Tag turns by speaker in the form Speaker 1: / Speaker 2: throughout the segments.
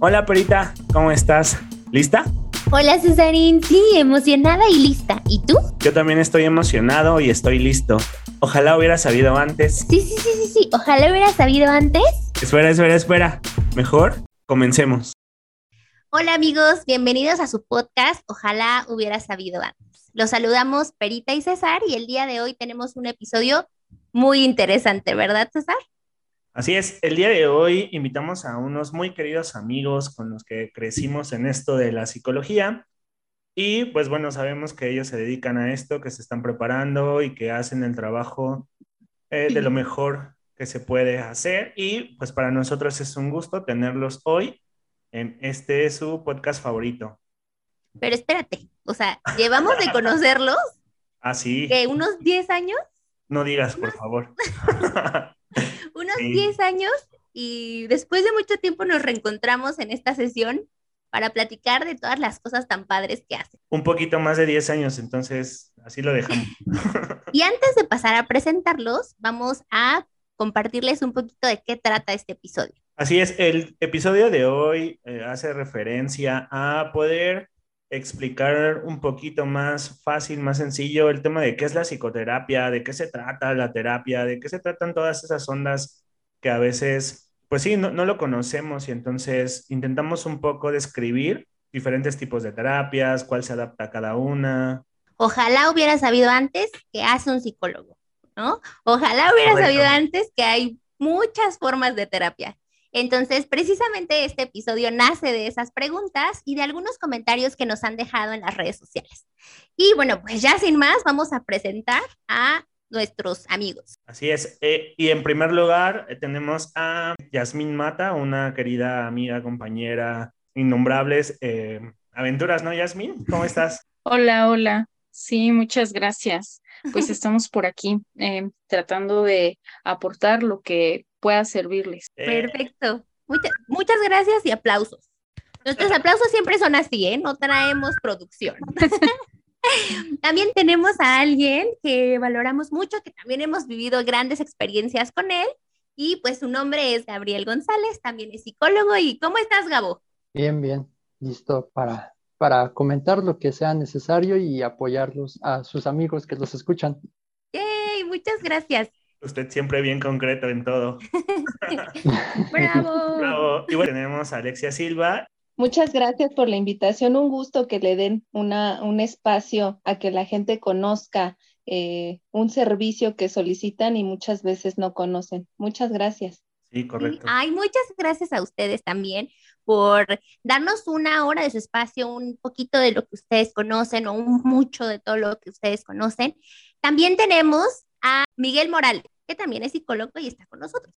Speaker 1: Hola Perita, ¿cómo estás? ¿Lista?
Speaker 2: Hola Cesarín, sí, emocionada y lista. ¿Y tú?
Speaker 1: Yo también estoy emocionado y estoy listo. Ojalá hubiera sabido antes.
Speaker 2: Sí, sí, sí, sí, sí. Ojalá hubiera sabido antes.
Speaker 1: Espera, espera, espera. Mejor, comencemos.
Speaker 2: Hola amigos, bienvenidos a su podcast. Ojalá hubiera sabido antes. Los saludamos Perita y César y el día de hoy tenemos un episodio muy interesante, ¿verdad César?
Speaker 1: Así es, el día de hoy invitamos a unos muy queridos amigos con los que crecimos en esto de la psicología y pues bueno, sabemos que ellos se dedican a esto, que se están preparando y que hacen el trabajo eh, de lo mejor que se puede hacer y pues para nosotros es un gusto tenerlos hoy en este su podcast favorito.
Speaker 2: Pero espérate, o sea, llevamos de conocerlos.
Speaker 1: Así.
Speaker 2: ¿Que unos 10 años?
Speaker 1: No digas, por favor.
Speaker 2: unos 10 años y después de mucho tiempo nos reencontramos en esta sesión para platicar de todas las cosas tan padres que hacen.
Speaker 1: Un poquito más de 10 años, entonces así lo dejamos.
Speaker 2: y antes de pasar a presentarlos, vamos a compartirles un poquito de qué trata este episodio.
Speaker 1: Así es, el episodio de hoy eh, hace referencia a poder explicar un poquito más fácil, más sencillo el tema de qué es la psicoterapia, de qué se trata la terapia, de qué se tratan todas esas ondas que a veces, pues sí, no, no lo conocemos y entonces intentamos un poco describir diferentes tipos de terapias, cuál se adapta a cada una.
Speaker 2: Ojalá hubiera sabido antes que hace un psicólogo, ¿no? Ojalá hubiera sabido antes que hay muchas formas de terapia. Entonces, precisamente este episodio nace de esas preguntas y de algunos comentarios que nos han dejado en las redes sociales. Y bueno, pues ya sin más, vamos a presentar a nuestros amigos.
Speaker 1: Así es. Eh, y en primer lugar, eh, tenemos a Yasmín Mata, una querida amiga, compañera, innombrables eh, aventuras, ¿no, Yasmín? ¿Cómo estás?
Speaker 3: Hola, hola. Sí, muchas gracias. Pues estamos por aquí tratando de aportar lo que pueda servirles.
Speaker 2: Eh. Perfecto. muchas gracias y aplausos. Nuestros aplausos siempre son así, ¿eh? No traemos producción. también tenemos a alguien que valoramos mucho, que también hemos vivido grandes experiencias con él. Y pues su nombre es Gabriel González, también es psicólogo. ¿Y cómo estás, Gabo?
Speaker 4: Bien, bien. Listo para, para comentar lo que sea necesario y apoyarlos a sus amigos que los escuchan.
Speaker 2: ¡Yay! Muchas gracias.
Speaker 1: Usted siempre bien concreto en todo.
Speaker 2: Bravo.
Speaker 1: Bravo. Y bueno, tenemos a Alexia Silva.
Speaker 5: Muchas gracias por la invitación. Un gusto que le den una, un espacio a que la gente conozca eh, un servicio que solicitan y muchas veces no conocen. Muchas gracias.
Speaker 1: Sí, correcto.
Speaker 2: Ay, muchas gracias a ustedes también por darnos una hora de su espacio, un poquito de lo que ustedes conocen o un mucho de todo lo que ustedes conocen. También tenemos a Miguel Morales, que también es psicólogo y está con nosotros.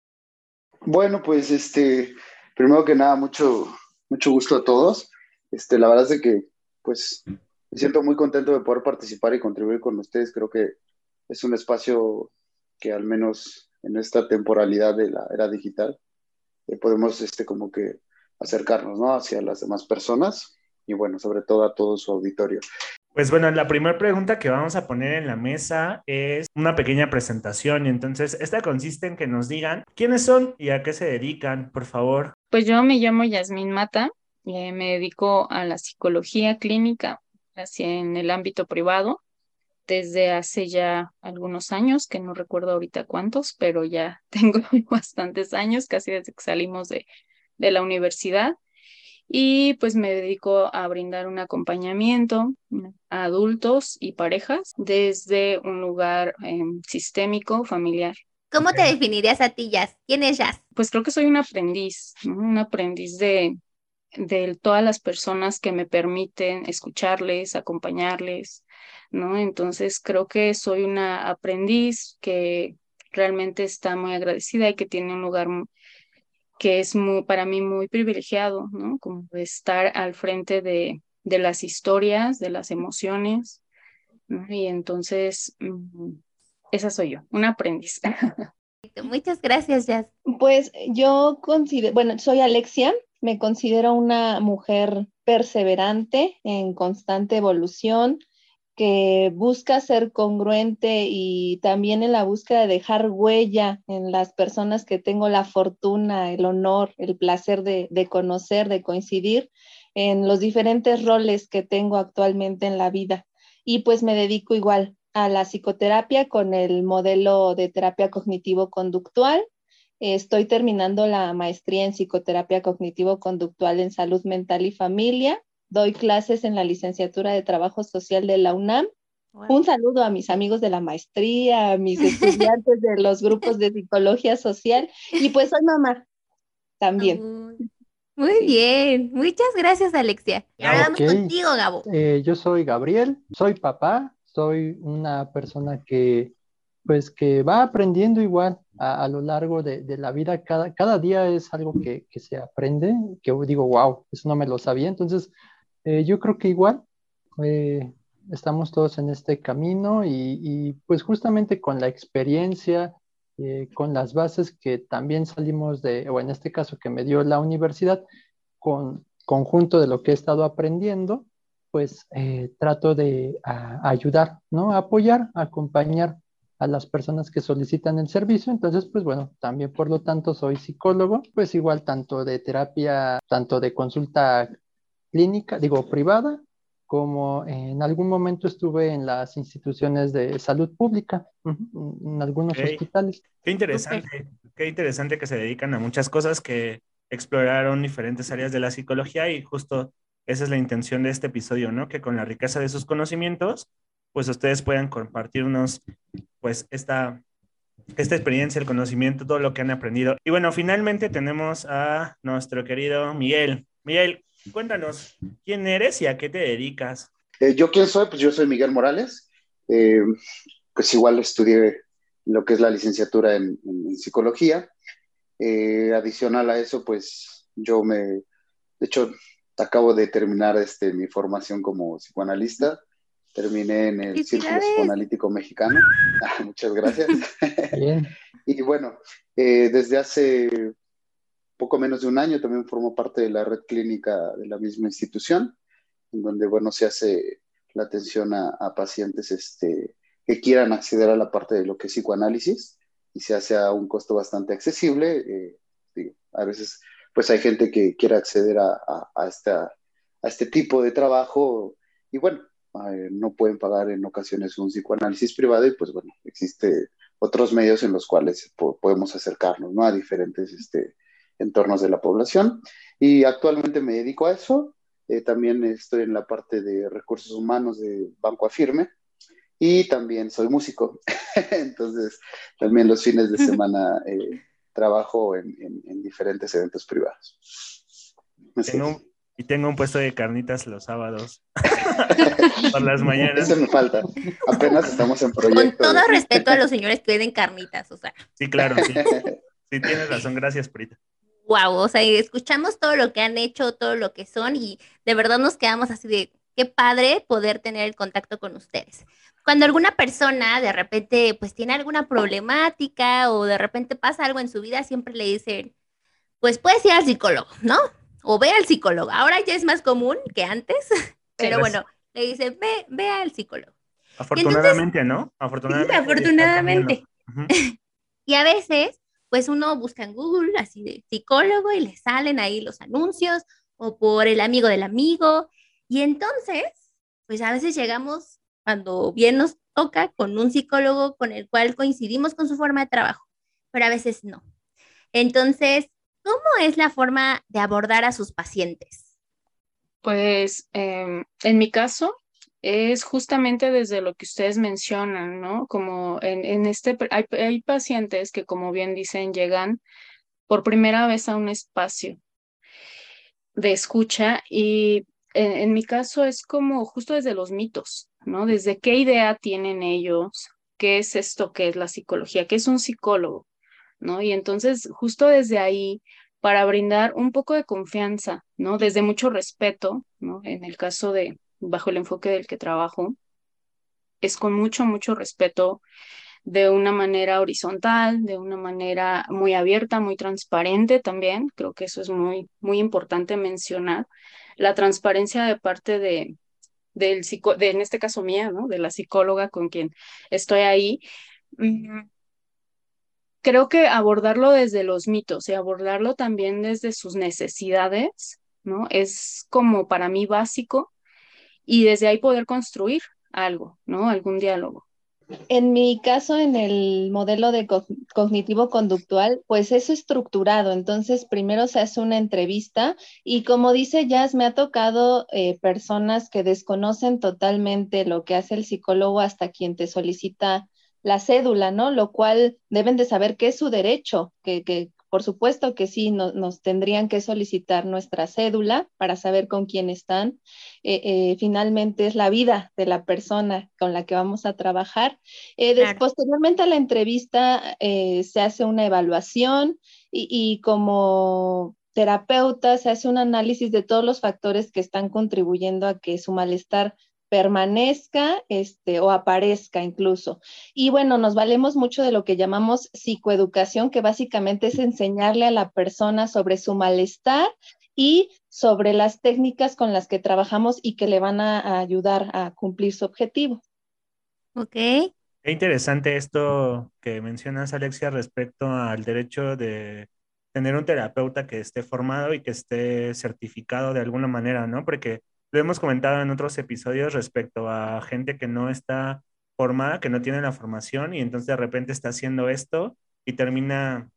Speaker 6: Bueno, pues este, primero que nada, mucho, mucho gusto a todos. Este, la verdad es que, pues, me siento muy contento de poder participar y contribuir con ustedes. Creo que es un espacio que al menos en esta temporalidad de la era digital eh, podemos, este, como que acercarnos, ¿no? Hacia las demás personas y, bueno, sobre todo a todo su auditorio.
Speaker 1: Pues bueno, la primera pregunta que vamos a poner en la mesa es una pequeña presentación y entonces esta consiste en que nos digan quiénes son y a qué se dedican, por favor.
Speaker 3: Pues yo me llamo Yasmín Mata, eh, me dedico a la psicología clínica así en el ámbito privado desde hace ya algunos años, que no recuerdo ahorita cuántos, pero ya tengo bastantes años, casi desde que salimos de, de la universidad y pues me dedico a brindar un acompañamiento a adultos y parejas desde un lugar em, sistémico, familiar.
Speaker 2: ¿Cómo te definirías a ti, Jazz? ¿Quién es Jazz?
Speaker 3: Pues creo que soy un aprendiz, un aprendiz de, de todas las personas que me permiten escucharles, acompañarles, ¿no? Entonces creo que soy una aprendiz que realmente está muy agradecida y que tiene un lugar que es muy, para mí muy privilegiado, ¿no? Como estar al frente de, de las historias, de las emociones, Y entonces, mm, esa soy yo, una aprendiz.
Speaker 2: Muchas gracias, Jazz.
Speaker 5: Pues yo considero, bueno, soy Alexia, me considero una mujer perseverante, en constante evolución, que busca ser congruente y también en la búsqueda de dejar huella en las personas que tengo la fortuna, el honor, el placer de, de conocer, de coincidir en los diferentes roles que tengo actualmente en la vida. Y pues me dedico igual a la psicoterapia con el modelo de terapia cognitivo-conductual. Estoy terminando la maestría en psicoterapia cognitivo-conductual en salud mental y familia. Doy clases en la licenciatura de trabajo social de la UNAM. Un saludo a mis amigos de la maestría, a mis estudiantes de los grupos de psicología social y pues soy mamá también.
Speaker 2: Muy bien, muchas gracias Alexia. Y ahora vamos contigo, Gabo.
Speaker 4: Eh, yo soy Gabriel, soy papá, soy una persona que pues que va aprendiendo igual a, lo largo de, la vida. Cada, cada día es algo que, se aprende, que digo, wow, eso no me lo sabía. Entonces, eh, yo creo que igual eh, estamos todos en este camino y, pues justamente con la experiencia, eh, con las bases que también salimos de, o en este caso que me dio la universidad, con conjunto de lo que he estado aprendiendo, pues eh, trato de ayudar, ¿no? apoyar, acompañar a las personas que solicitan el servicio. Entonces, pues bueno, también por lo tanto soy psicólogo, pues igual tanto de terapia, tanto de consulta clínica, digo, privada, como en algún momento estuve en las instituciones de salud pública, en algunos hospitales.
Speaker 1: Qué interesante, qué interesante que se dedican a muchas cosas que exploraron diferentes áreas de la psicología y justo esa es la intención de este episodio, ¿no? Que con la riqueza de sus conocimientos, pues ustedes puedan compartirnos, pues, esta, esta experiencia, el conocimiento, todo lo que han aprendido. Y bueno, finalmente tenemos a nuestro querido Miguel. Miguel, cuéntanos, ¿quién eres y a qué te dedicas?
Speaker 6: Eh, ¿Yo quién soy? Pues yo soy Miguel Morales. Eh, pues igual estudié lo que es la licenciatura en, psicología. Eh, adicional a eso, pues yo me, de hecho, acabo de terminar este, mi formación como psicoanalista. Terminé en el Círculo Psicoanalítico Mexicano. Ah, muchas gracias. y bueno, eh, desde hace poco menos de un año también formo parte de la red clínica de la misma institución, en donde, bueno, se hace la atención a, pacientes este, que quieran acceder a la parte de lo que es psicoanálisis y se hace a un costo bastante accesible. Eh, a veces pues hay gente que quiere acceder a, a, a este tipo de trabajo y bueno, eh, no pueden pagar en ocasiones un psicoanálisis privado y pues bueno, existe otros medios en los cuales podemos acercarnos ¿no? a diferentes este, entornos de la población. Y actualmente me dedico a eso. Eh, también estoy en la parte de recursos humanos de Banco Afirme y también soy músico. Entonces, también los fines de semana eh, trabajo en, diferentes eventos privados.
Speaker 1: y tengo un puesto de carnitas los sábados por las mañanas.
Speaker 6: Eso me falta. Apenas estamos en proyecto.
Speaker 2: Con todo respeto a los señores que venden carnitas, o sea.
Speaker 1: Sí, claro, sí. Sí, tienes razón. Gracias, Prita.
Speaker 2: Wow, o sea, escuchamos todo lo que han hecho, todo lo que son y de verdad nos quedamos así de qué padre poder tener el contacto con ustedes cuando alguna persona de repente pues tiene alguna problemática o de repente pasa algo en su vida, siempre le dicen, pues puedes ir al psicólogo, ¿no? O ve al psicólogo. Ahora ya es más común que antes, pero bueno, le dicen, ve, ve al psicólogo.
Speaker 1: Afortunadamente, ¿no?
Speaker 2: Afortunadamente. afortunadamente. y a veces, pues uno busca en Google así de psicólogo y le salen ahí los anuncios o por el amigo del amigo. Y entonces, pues a veces llegamos cuando bien nos toca con un psicólogo con el cual coincidimos con su forma de trabajo, pero a veces no. Entonces, ¿cómo es la forma de abordar a sus pacientes?
Speaker 3: Pues em, en mi caso es justamente desde lo que ustedes mencionan, ¿no? Como en, este, hay, hay pacientes que como bien dicen, llegan por primera vez a un espacio de escucha y en, mi caso es como justo desde los mitos, ¿no? Desde qué idea tienen ellos, qué es esto que es la psicología, qué es un psicólogo, ¿no? Y entonces justo desde ahí, para brindar un poco de confianza, ¿no? Desde mucho respeto, ¿no? En el caso de, bajo el enfoque del que trabajo, es con mucho, mucho respeto de una manera horizontal, de una manera muy abierta, muy transparente también. Creo que eso es muy, muy importante mencionar. La transparencia de parte de, del psico, de, en este caso mía, ¿no? De la psicóloga con quien estoy ahí. Mm, creo que abordarlo desde los mitos y abordarlo también desde sus necesidades, ¿no? Es como para mí básico y desde ahí poder construir algo, ¿no? Algún diálogo.
Speaker 5: En mi caso, en el modelo de cognitivo conductual, pues es estructurado. Entonces, primero se hace una entrevista y como dice Jazz, me ha tocado eh, personas que desconocen totalmente lo que hace el psicólogo hasta quien te solicita la cédula, ¿no? Lo cual deben de saber que es su derecho, que por supuesto que sí, nos tendrían que solicitar nuestra cédula para saber con quién están. Eh, eh, finalmente es la vida de la persona con la que vamos a trabajar. Eh, posteriormente a la entrevista se hace una evaluación y, y como terapeuta se hace un análisis de todos los factores que están contribuyendo a que su malestar permanezca este, o aparezca incluso. Y bueno, nos valemos mucho de lo que llamamos psicoeducación, que básicamente es enseñarle a la persona sobre su malestar y sobre las técnicas con las que trabajamos y que le van a, ayudar a cumplir su objetivo.
Speaker 2: Ok.
Speaker 1: Qué interesante esto que mencionas, Alexia, respecto al derecho de tener un terapeuta que esté formado y que esté certificado de alguna manera, ¿no? Porque lo hemos comentado en otros episodios respecto a gente que no está formada, que no tiene la formación y entonces de repente está haciendo esto y termina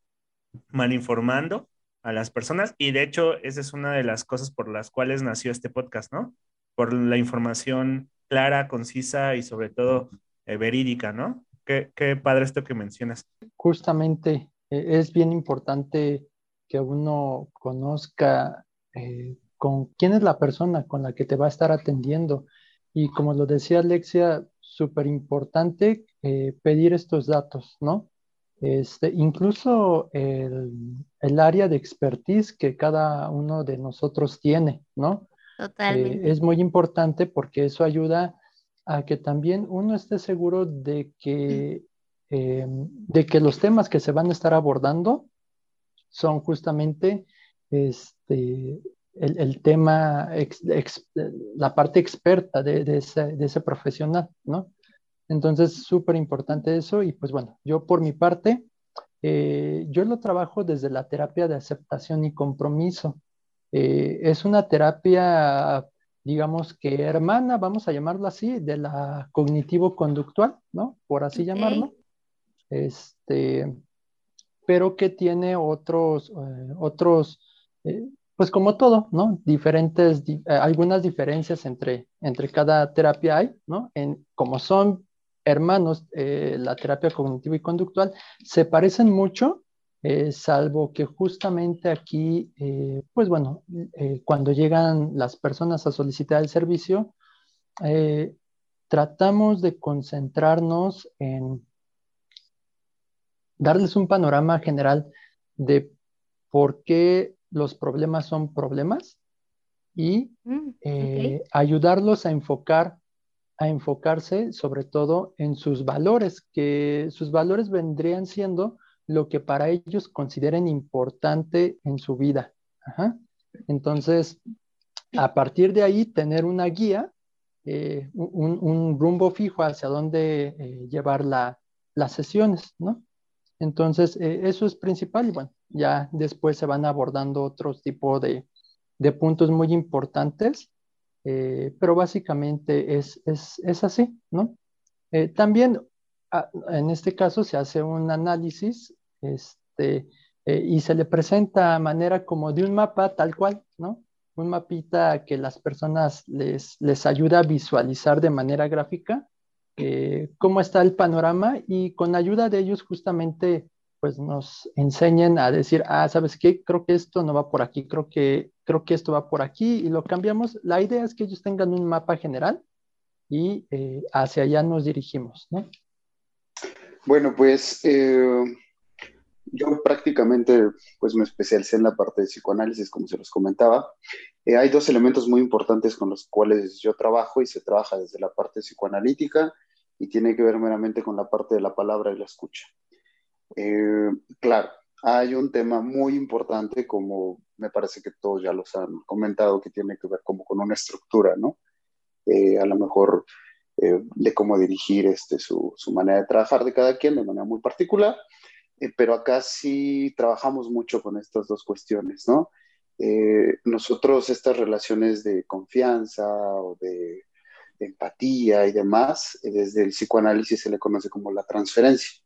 Speaker 1: malinformando a las personas. Y de hecho, esa es una de las cosas por las cuales nació este podcast, ¿no? Por la información clara, concisa y sobre todo eh, verídica, ¿no? Qué, qué, padre esto que mencionas.
Speaker 4: Justamente eh, es bien importante que uno conozca eh, con quién es la persona con la que te va a estar atendiendo. Y como lo decía Alexia, súper importante eh, pedir estos datos, ¿no? Este, incluso el, área de expertise que cada uno de nosotros tiene, ¿no?
Speaker 2: Totalmente.
Speaker 4: Eh, es muy importante porque eso ayuda a que también uno esté seguro de que, eh, de que los temas que se van a estar abordando son justamente este, el, tema, la parte experta de, ese, profesional, ¿no? Entonces, súper importante eso y pues bueno, yo por mi parte, eh, yo lo trabajo desde la terapia de aceptación y compromiso. Eh, es una terapia, digamos que hermana, vamos a llamarlo así, de la cognitivo-conductual, ¿no? Por así llamarlo. Este, pero que tiene otros, eh, otros pues como todo, ¿no? Diferentes, eh, algunas diferencias entre, entre cada terapia hay, ¿no? En, como son hermanos, eh, la terapia cognitiva y conductual se parecen mucho, eh, salvo que justamente aquí, pues bueno, cuando llegan las personas a solicitar el servicio, tratamos de concentrarnos en darles un panorama general de por qué los problemas son problemas y mm, eh, ayudarlos a enfocar a enfocarse sobre todo en sus valores, que sus valores vendrían siendo lo que para ellos consideren importante en su vida. Entonces, a partir de ahí, tener una guía, eh, un, rumbo fijo hacia dónde eh, llevar las sesiones, ¿no? Entonces, eso es principal y bueno, ya después se van abordando otros tipos de, puntos muy importantes, eh, pero básicamente es, así, ¿no? Eh, también ah, en este caso se hace un análisis este, eh, y se le presenta a manera como de un mapa tal cual, ¿no? Un mapita que las personas les, les ayuda a visualizar de manera gráfica cómo está el panorama y con ayuda de ellos justamente pues nos enseñen a decir, ah, ¿sabes qué? Creo que esto no va por aquí, creo que, creo que esto va por aquí y lo cambiamos. La idea es que ellos tengan un mapa general y eh, hacia allá nos dirigimos, ¿no?
Speaker 6: Bueno, pues eh, yo prácticamente pues me especialicé en la parte de psicoanálisis, como se los comentaba. Eh, hay dos elementos muy importantes con los cuales yo trabajo y se trabaja desde la parte psicoanalítica y tiene que ver meramente con la parte de la palabra y la escucha. Eh, claro, hay un tema muy importante, como me parece que todos ya los han comentado, que tiene que ver como con una estructura, ¿no? eh, a lo mejor de cómo dirigir este, su, su, manera de trabajar de cada quien de manera muy particular, pero acá sí trabajamos mucho con estas dos cuestiones, ¿no? nosotros estas relaciones de confianza o de, de empatía y demás, desde el psicoanálisis se le conoce como la transferencia.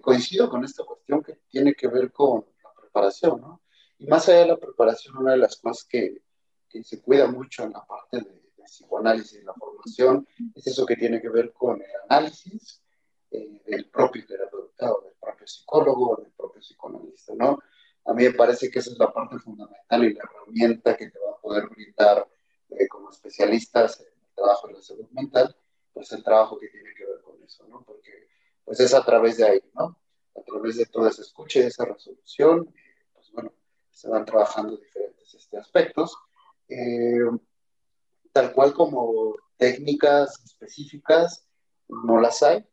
Speaker 6: coincido con esta cuestión que tiene que ver con la preparación, ¿no? Y más allá de la preparación, una de las cosas que, que se cuida mucho en la parte de, de, psicoanálisis y la formación es eso que tiene que ver con el análisis eh, del propio terapeuta o del propio psicólogo o del propio psicoanalista, ¿no? A mí me parece que esa es la parte fundamental y la herramienta que te va a poder brindar eh, como especialistas en el trabajo de la salud mental, pues el trabajo que tiene que ver con eso, ¿no? Porque pues es a través de ahí, ¿no? A través de toda esa escucha y esa resolución, pues bueno, se van trabajando diferentes este, aspectos, eh, tal cual como técnicas específicas no las hay,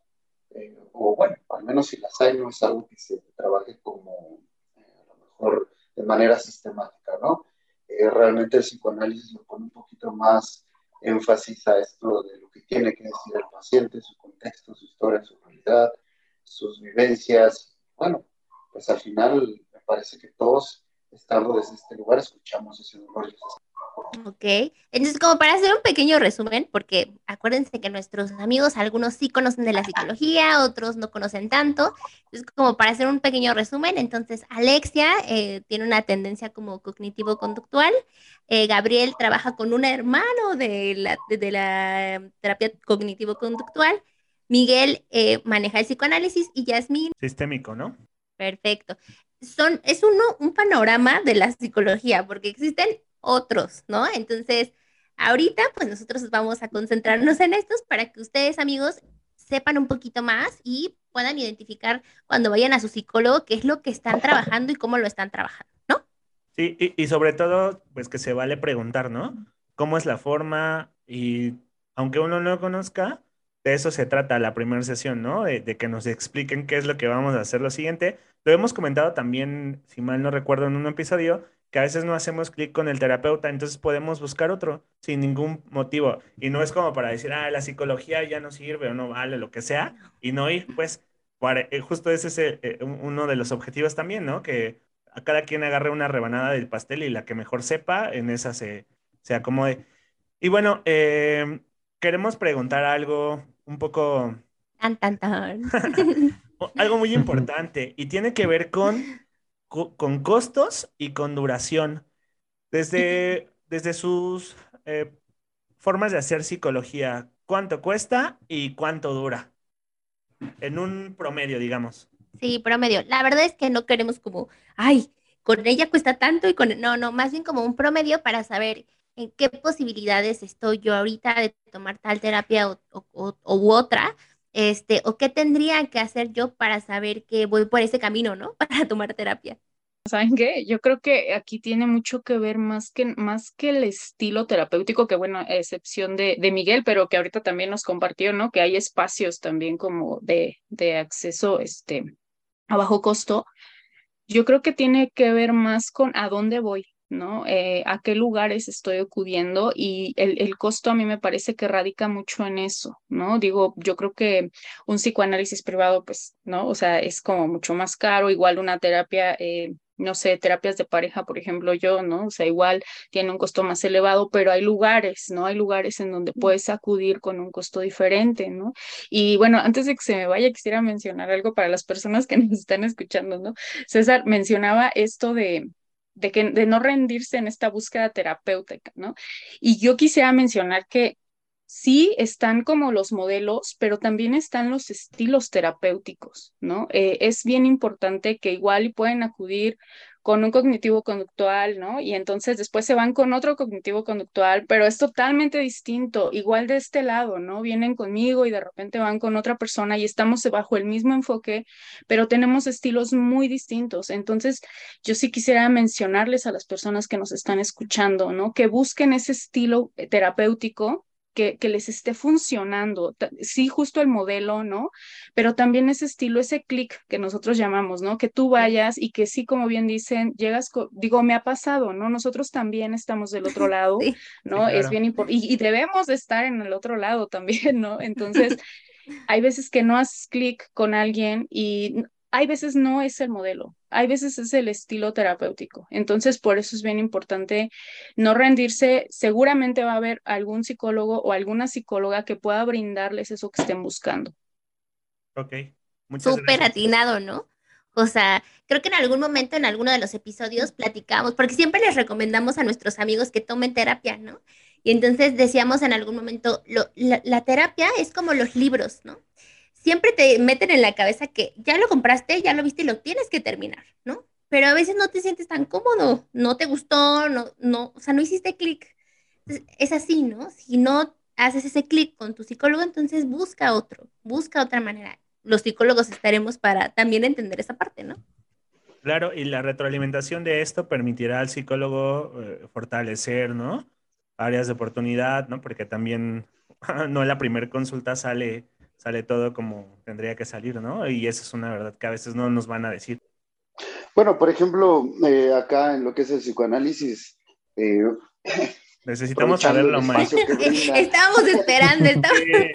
Speaker 6: eh, o bueno, al menos si las hay no es algo que se trabaje como eh, a lo mejor de manera sistemática, ¿no? realmente el psicoanálisis le pone un poquito más énfasis a esto de lo que tiene que decir el paciente, su contexto, su historia, su realidad, sus vivencias. Bueno, pues al final me parece que todos estando desde este lugar, escuchamos ese dolor.
Speaker 2: Ok, entonces como para hacer un pequeño resumen, porque acuérdense que nuestros amigos, algunos sí conocen de la psicología, otros no conocen tanto, entonces como para hacer un pequeño resumen, entonces Alexia eh, tiene una tendencia como cognitivo-conductual, eh, Gabriel trabaja con un hermano de la, de, la terapia cognitivo-conductual, Miguel eh, maneja el psicoanálisis y Yasmín...
Speaker 1: Sistémico, ¿no?
Speaker 2: Perfecto. Son, es uno, un panorama de la psicología, porque existen otros, ¿no? Entonces, ahorita, pues nosotros vamos a concentrarnos en estos para que ustedes, amigos, sepan un poquito más y puedan identificar cuando vayan a su psicólogo qué es lo que están trabajando y cómo lo están trabajando, ¿no?
Speaker 1: Sí, y, sobre todo, pues que se vale preguntar, ¿no? ¿Cómo es la forma? Y aunque uno no conozca, de eso se trata la primera sesión, ¿no? De, de, que nos expliquen qué es lo que vamos a hacer lo siguiente, lo hemos comentado también, si mal no recuerdo, en un episodio, que a veces no hacemos clic con el terapeuta, entonces podemos buscar otro sin ningún motivo. Y no es como para decir, ah, la psicología ya no sirve o no vale, lo que sea, y no ir, pues, para, eh, justo ese es eh, uno de los objetivos también, ¿no? Que a cada quien agarre una rebanada del pastel y la que mejor sepa, en esa se, se acomode. Y bueno, eh, queremos preguntar algo un poco...
Speaker 2: Tan, tan, tan.
Speaker 1: algo muy importante y tiene que ver con, con costos y con duración. Desde, desde sus eh, formas de hacer psicología, ¿cuánto cuesta y cuánto dura? En un promedio, digamos.
Speaker 2: Sí, promedio. La verdad es que no queremos como, ay, con ella cuesta tanto y con... No, no, más bien como un promedio para saber en qué posibilidades estoy yo ahorita de tomar tal terapia o, u otra este, o qué tendría que hacer yo para saber que voy por ese camino, ¿no? Para tomar terapia.
Speaker 3: ¿Saben qué? Yo creo que aquí tiene mucho que ver más que, más que el estilo terapéutico, que bueno, a excepción de, de Miguel, pero que ahorita también nos compartió, ¿no? Que hay espacios también como de, de acceso este, a bajo costo. Yo creo que tiene que ver más con a dónde voy, ¿no? Eh, a qué lugares estoy acudiendo y el, el, costo a mí me parece que radica mucho en eso, ¿no? Digo, yo creo que un psicoanálisis privado, pues, ¿no? O sea, es como mucho más caro, igual una terapia, eh, no sé, terapias de pareja, por ejemplo, yo, ¿no? O sea, igual tiene un costo más elevado, pero hay lugares, ¿no? Hay lugares en donde puedes acudir con un costo diferente, ¿no? Y bueno, antes de que se me vaya, quisiera mencionar algo para las personas que nos están escuchando, ¿no? César mencionaba esto de de, que, de no rendirse en esta búsqueda terapéutica, ¿no? Y yo quisiera mencionar que sí están como los modelos, pero también están los estilos terapéuticos, ¿no? Eh, es bien importante que igual pueden acudir con un cognitivo conductual, ¿no? Y entonces después se van con otro cognitivo conductual, pero es totalmente distinto, igual de este lado, ¿no? Vienen conmigo y de repente van con otra persona y estamos bajo el mismo enfoque, pero tenemos estilos muy distintos. Entonces, yo sí quisiera mencionarles a las personas que nos están escuchando, ¿no? Que busquen ese estilo terapéutico que, que, les esté funcionando. Sí, justo el modelo, ¿no? Pero también ese estilo, ese clic que nosotros llamamos, ¿no? Que tú vayas y que sí, como bien dicen, llegas, digo, me ha pasado, ¿no? Nosotros también estamos del otro lado, ¿no? Es bien importante. Y, y, debemos de estar en el otro lado también, ¿no? Entonces, hay veces que no haces clic con alguien y hay veces no es el modelo, hay veces es el estilo terapéutico. Entonces, por eso es bien importante no rendirse. Seguramente va a haber algún psicólogo o alguna psicóloga que pueda brindarles eso que estén buscando.
Speaker 1: Ok.
Speaker 2: Súper atinado, ¿no? O sea, creo que en algún momento, en alguno de los episodios, platicamos, porque siempre les recomendamos a nuestros amigos que tomen terapia, ¿no? Y entonces decíamos en algún momento, la, la terapia es como los libros, ¿no? Siempre te meten en la cabeza que ya lo compraste, ya lo viste y lo tienes que terminar, ¿no? Pero a veces no te sientes tan cómodo, no te gustó, no, no, o sea, no hiciste clic. Es así, ¿no? Si no haces ese clic con tu psicólogo, entonces busca otro, busca otra manera. Los psicólogos estaremos para también entender esa parte, ¿no?
Speaker 1: Claro, y la retroalimentación de esto permitirá al psicólogo eh, fortalecer, ¿no? Áreas de oportunidad, ¿no? Porque también no en la primera consulta sale sale todo como tendría que salir, ¿no? Y eso es una verdad que a veces no nos van a decir.
Speaker 6: Bueno, por ejemplo, eh, acá en lo que es el psicoanálisis, eh,
Speaker 1: necesitamos saberlo más.
Speaker 2: Estamos esperando,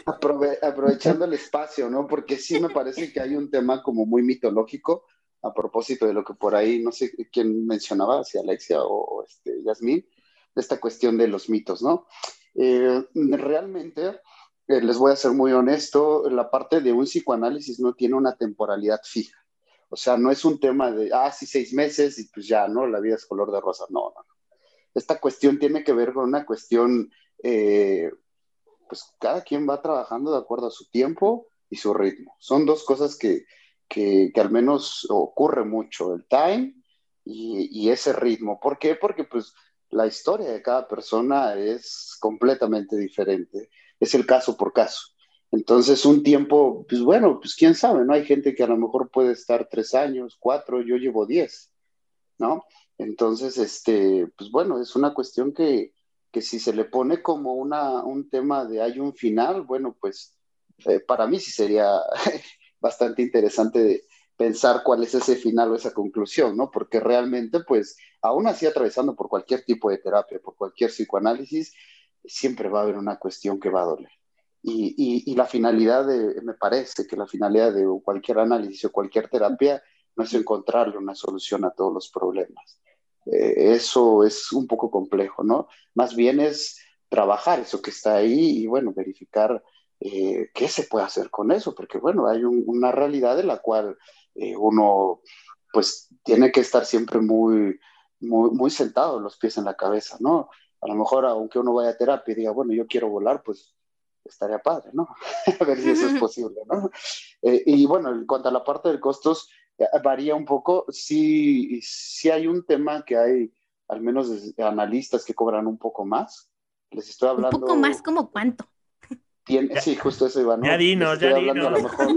Speaker 6: aprovechando el espacio, ¿no? Porque sí me parece que hay un tema como muy mitológico a propósito de lo que por ahí, no sé quién mencionaba, si Alexia o, este, Yasmín, de esta cuestión de los mitos, ¿no? Eh, realmente eh, les voy a ser muy honesto, la parte de un psicoanálisis no tiene una temporalidad fija. O sea, no es un tema de, ah, sí, seis meses y pues ya, ¿no? La vida es color de rosa. No, no, no. Esta cuestión tiene que ver con una cuestión, eh, pues cada quien va trabajando de acuerdo a su tiempo y su ritmo. Son dos cosas que, que, al menos ocurre mucho, el time y, y ese ritmo. ¿Por qué? Porque pues la historia de cada persona es completamente diferente es el caso por caso. Entonces, un tiempo, pues bueno, pues quién sabe, ¿no? Hay gente que a lo mejor puede estar tres años, cuatro, yo llevo diez, ¿no? Entonces, este, pues bueno, es una cuestión que, que si se le pone como una, un tema de hay un final, bueno, pues eh, para mí sí sería bastante interesante pensar cuál es ese final o esa conclusión, ¿no? Porque realmente, pues, aún así atravesando por cualquier tipo de terapia, por cualquier psicoanálisis, siempre va a haber una cuestión que va a doler. Y, y, la finalidad de, me parece que la finalidad de cualquier análisis o cualquier terapia no es encontrarle una solución a todos los problemas. Eh, eso es un poco complejo, ¿no? Más bien es trabajar eso que está ahí y, bueno, verificar eh, qué se puede hacer con eso, porque, bueno, hay una realidad de la cual eh, uno, pues, tiene que estar siempre muy, muy, muy sentado, los pies en la cabeza, ¿no? A lo mejor aunque uno vaya a terapia y diga, bueno, yo quiero volar, pues estaría padre, ¿no? a ver si eso es posible, ¿no? Eh, y bueno, en cuanto a la parte de costos, eh, varía un poco. Sí, sí hay un tema que hay, al menos analistas que cobran un poco más. Les estoy hablando.
Speaker 2: ¿Un poco más como cuánto?
Speaker 6: Tiene, sí, justo eso, Iván.
Speaker 1: Ya dinos, ya dinos.
Speaker 6: A lo mejor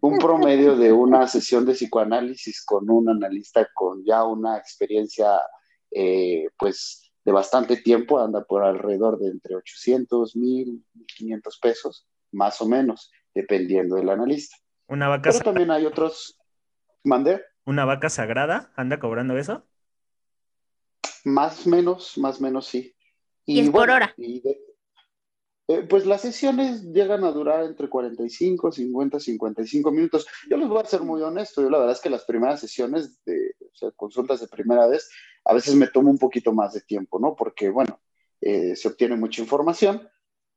Speaker 6: un promedio de una sesión de psicoanálisis con un analista con ya una experiencia, eh, pues, de bastante tiempo, anda por alrededor de entre 800, 1000, 1500 pesos, más o menos, dependiendo del analista.
Speaker 1: Una vaca
Speaker 6: Pero también hay otros. ¿Mandé?
Speaker 1: ¿Una vaca sagrada anda cobrando eso?
Speaker 6: Más o menos, más o menos sí.
Speaker 2: Y, es por hora.
Speaker 6: Eh, pues las sesiones llegan a durar entre 45, 50, 55 minutos. Yo les voy a ser muy honesto, yo la verdad es que las primeras sesiones de consultas de primera vez, a veces me tomo un poquito más de tiempo, ¿no? Porque, bueno, eh, se obtiene mucha información,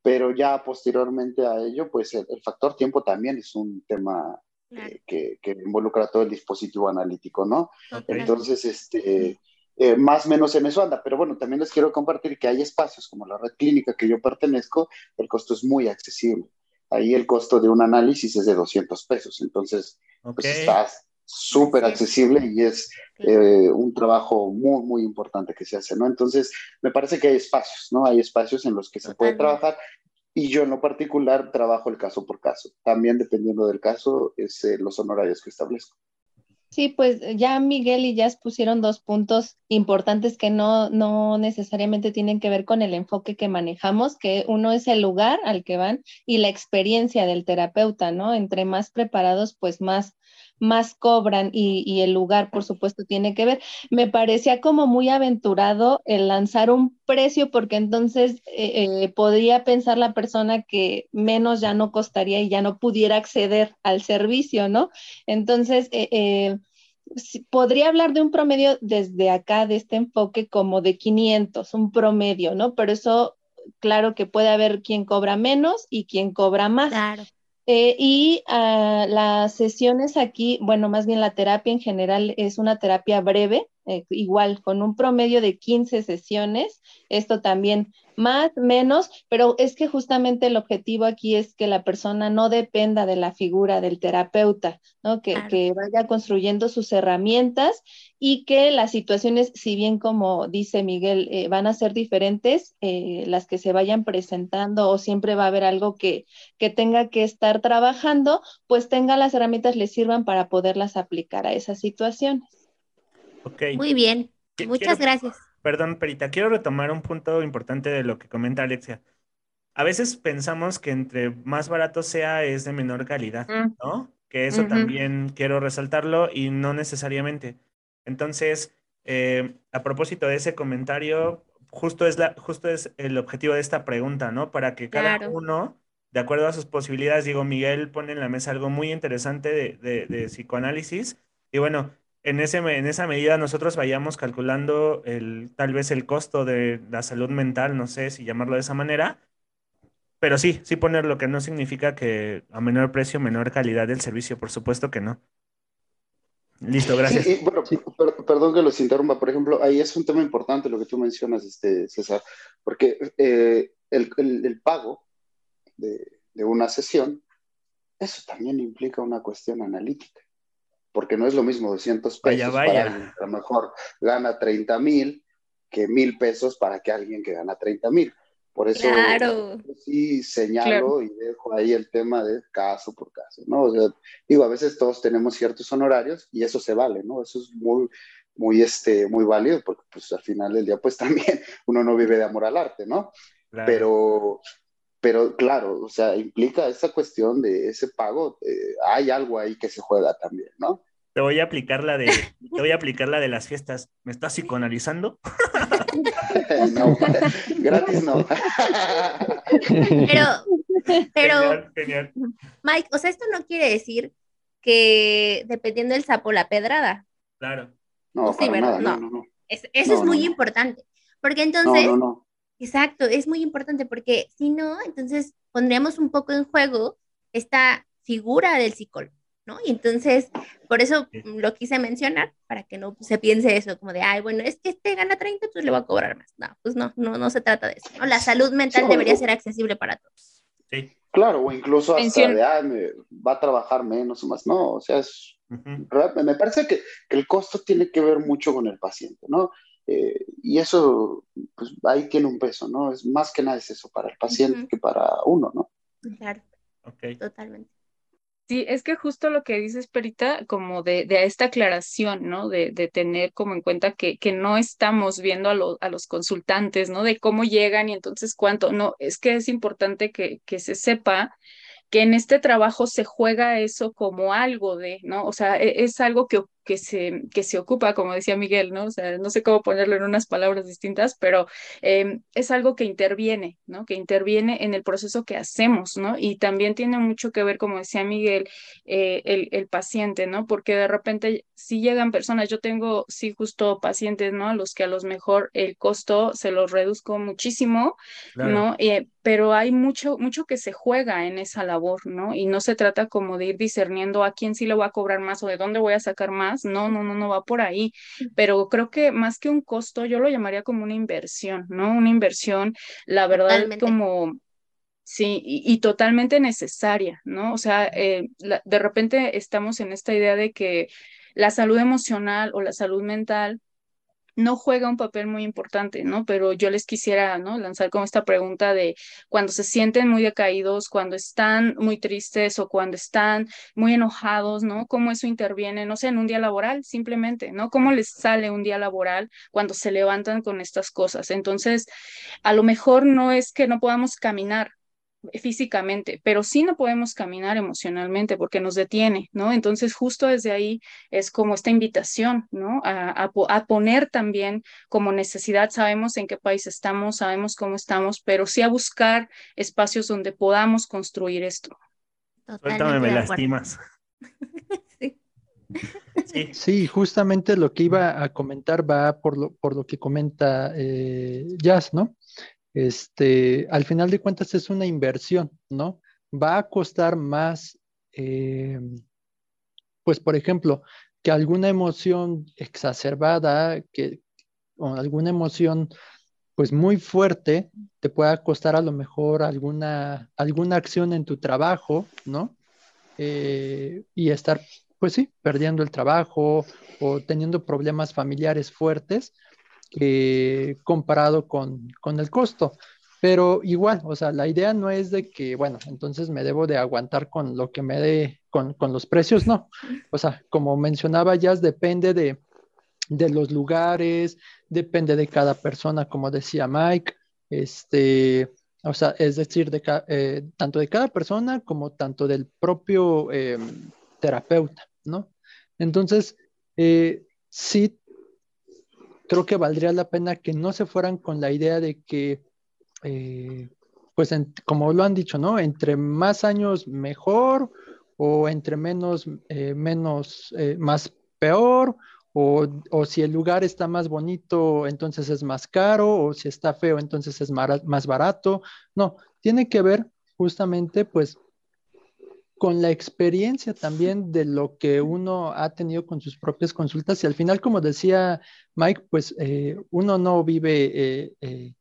Speaker 6: pero ya posteriormente a ello, pues el, factor tiempo también es un tema eh, que, que, involucra todo el dispositivo analítico, ¿no? Entonces, este eh, más o menos en eso anda. Pero bueno, también les quiero compartir que hay espacios como la red clínica que yo pertenezco, el costo es muy accesible. Ahí el costo de un análisis es de 200 pesos, entonces pues está súper accesible y es eh, un trabajo muy, muy importante que se hace, ¿no? Entonces, me parece que hay espacios, ¿no? Hay espacios en los que se puede trabajar y yo en lo particular trabajo el caso por caso. También dependiendo del caso, es eh, los honorarios que establezco.
Speaker 5: Sí, pues ya Miguel y Jazz pusieron dos puntos importantes que no, no necesariamente tienen que ver con el enfoque que manejamos, que uno es el lugar al que van y la experiencia del terapeuta, ¿no? Entre más preparados, pues más más cobran y, el lugar, por supuesto, tiene que ver. Me parecía como muy aventurado el lanzar un precio porque entonces eh, eh, podría pensar la persona que menos ya no costaría y ya no pudiera acceder al servicio, ¿no? Entonces, eh, podría hablar de un promedio desde acá, de este enfoque como de 500, un promedio, ¿no? Pero eso, claro que puede haber quien cobra menos y quien cobra más.
Speaker 2: Claro.
Speaker 5: Eh, y uh, las sesiones aquí, bueno, más bien la terapia en general es una terapia breve, eh, igual con un promedio de 15 sesiones. Esto también más, menos, pero es que justamente el objetivo aquí es que la persona no dependa de la figura del terapeuta, ¿no? Que, que vaya construyendo sus herramientas y que las situaciones, si bien como dice Miguel, eh, van a ser diferentes, eh, las que se vayan presentando o siempre va a haber algo que, que tenga que estar trabajando, pues tenga las herramientas, le sirvan para poderlas aplicar a esas situaciones.
Speaker 1: Okay.
Speaker 2: Muy bien, muchas gracias.
Speaker 1: Perdón, Perita, quiero retomar un punto importante de lo que comenta Alexia. A veces pensamos que entre más barato sea es de menor calidad, mm. ¿no? Que eso también quiero resaltarlo y no necesariamente. Entonces, eh, a propósito de ese comentario, justo es, la, justo es el objetivo de esta pregunta, ¿no? Para que cada uno, de acuerdo a sus posibilidades, digo, Miguel pone en la mesa algo muy interesante de, de psicoanálisis. Y bueno, en, ese, en esa medida nosotros vayamos calculando el, tal vez el costo de la salud mental, no sé si llamarlo de esa manera, pero sí, sí ponerlo que no significa que a menor precio, menor calidad del servicio, por supuesto que no. Listo, gracias.
Speaker 6: bueno, perdón que los interrumpa, por ejemplo, ahí es un tema importante lo que tú mencionas, este, César, porque eh, el, el, pago de, de una sesión, eso también implica una cuestión analítica porque no es lo mismo 200 pesos para alguien que a lo mejor gana 30 mil que mil pesos para que alguien que gana 30 mil. Por eso sí señalo y dejo ahí el tema de caso por caso, ¿no? O sea, digo, a veces todos tenemos ciertos honorarios y eso se vale, ¿no? Eso es muy, muy, este, muy válido porque pues al final del día pues también uno no vive de amor al arte, ¿no? Pero, pero claro, o sea, implica esa cuestión de ese pago, eh, hay algo ahí que se juega también, ¿no?
Speaker 1: Te voy a aplicar la de, te voy a aplicar la de las fiestas. ¿Me estás psicoanalizando?
Speaker 6: no, gratis no.
Speaker 2: pero, pero, genial, Mike, o sea, esto no quiere decir que dependiendo del sapo la pedrada.
Speaker 1: Claro.
Speaker 6: No, sí,
Speaker 2: ¿verdad? no, no, eso es muy importante. Porque entonces, Exacto, es muy importante porque si no, entonces pondríamos un poco en juego esta figura del psicólogo, ¿no? Y entonces, por eso lo quise mencionar, para que no se piense eso, como de, ay, bueno, es que este gana 30, pues le voy a cobrar más. No, pues no, no, no se trata de eso, ¿no? La salud mental debería ser accesible para todos.
Speaker 1: Sí.
Speaker 6: Claro, o incluso hasta de, ah, va a trabajar menos o más. No, o sea, es, me parece que, que, el costo tiene que ver mucho con el paciente, ¿no? Eh, y eso, pues ahí tiene un peso, ¿no? Es más que nada es eso para el paciente que para uno, ¿no?
Speaker 2: Claro.
Speaker 1: Okay.
Speaker 2: Totalmente.
Speaker 3: Sí, es que justo lo que dices, Perita, como de, de esta aclaración, ¿no? De, de, tener como en cuenta que, que no estamos viendo a, a, los consultantes, ¿no? De cómo llegan y entonces cuánto, no, es que es importante que, que se sepa que en este trabajo se juega eso como algo de, ¿no? O sea, e, es, algo que, que, se, que se ocupa, como decía Miguel, ¿no? O sea, no sé cómo ponerlo en unas palabras distintas, pero em, es algo que interviene, ¿no? Que interviene en el proceso que hacemos, ¿no? Y también tiene mucho que ver, como decía Miguel, eh, el, el, paciente, ¿no? Porque de repente si llegan personas, yo tengo, sí, justo pacientes, ¿no? A los que a lo mejor el costo se los reduzco muchísimo, ¿no? Eh, pero hay mucho, mucho que se juega en esa labor, ¿no? Y no se trata como de ir discerniendo a quién sí le voy a cobrar más o de dónde voy a sacar más, no, no, no, no va por ahí, pero creo que más que un costo, yo lo llamaría como una inversión, ¿no? Una inversión, la verdad, como... Sí, y, totalmente necesaria, ¿no? O sea, eh, de repente estamos en esta idea de que la salud emocional o la salud mental no juega un papel muy importante, ¿no? Pero yo les quisiera, ¿no? Lanzar como esta pregunta de cuando se sienten muy decaídos, cuando están muy tristes o cuando están muy enojados, ¿no? ¿Cómo eso interviene, no sé, en un día laboral, simplemente, ¿no? ¿Cómo les sale un día laboral cuando se levantan con estas cosas? Entonces, a lo mejor no es que no podamos caminar, físicamente, pero sí no podemos caminar emocionalmente porque nos detiene, ¿no? Entonces, justo desde ahí es como esta invitación, ¿no? A, poner también como necesidad, sabemos en qué país estamos, sabemos cómo estamos, pero sí a buscar espacios donde podamos construir esto.
Speaker 1: Cuéntame, me lastimas.
Speaker 4: sí. sí. justamente lo que iba a comentar va por lo, por lo que comenta eh, Jazz, ¿no? Este, al final de cuentas es una inversión, ¿no? Va a costar más, eh, pues por ejemplo, que alguna emoción exacerbada, que o alguna emoción pues muy fuerte te pueda costar a lo mejor alguna, alguna acción en tu trabajo, ¿no? Eh, y estar, pues sí, perdiendo el trabajo o teniendo problemas familiares fuertes, comparado con, el costo. Pero igual, o sea, la idea no es de que, bueno, entonces me debo de aguantar con lo que me dé, con, los precios, no. O sea, como mencionaba ya, depende de, los lugares, depende de cada persona, como decía Mike, este, o sea, es decir, de eh, tanto de cada persona como tanto del propio em, terapeuta, ¿no? Entonces, eh, sí creo que valdría la pena que no se fueran con la idea de que, eh, pues como lo han dicho, ¿no? Entre más años mejor o entre menos, eh, menos, eh, más peor, o, o, si el lugar está más bonito, entonces es más caro, o si está feo, entonces es más barato. No, tiene que ver justamente, pues, con la experiencia también de lo que uno ha tenido con sus propias consultas y al final, como decía Mike, pues eh, uno no vive eh, eh,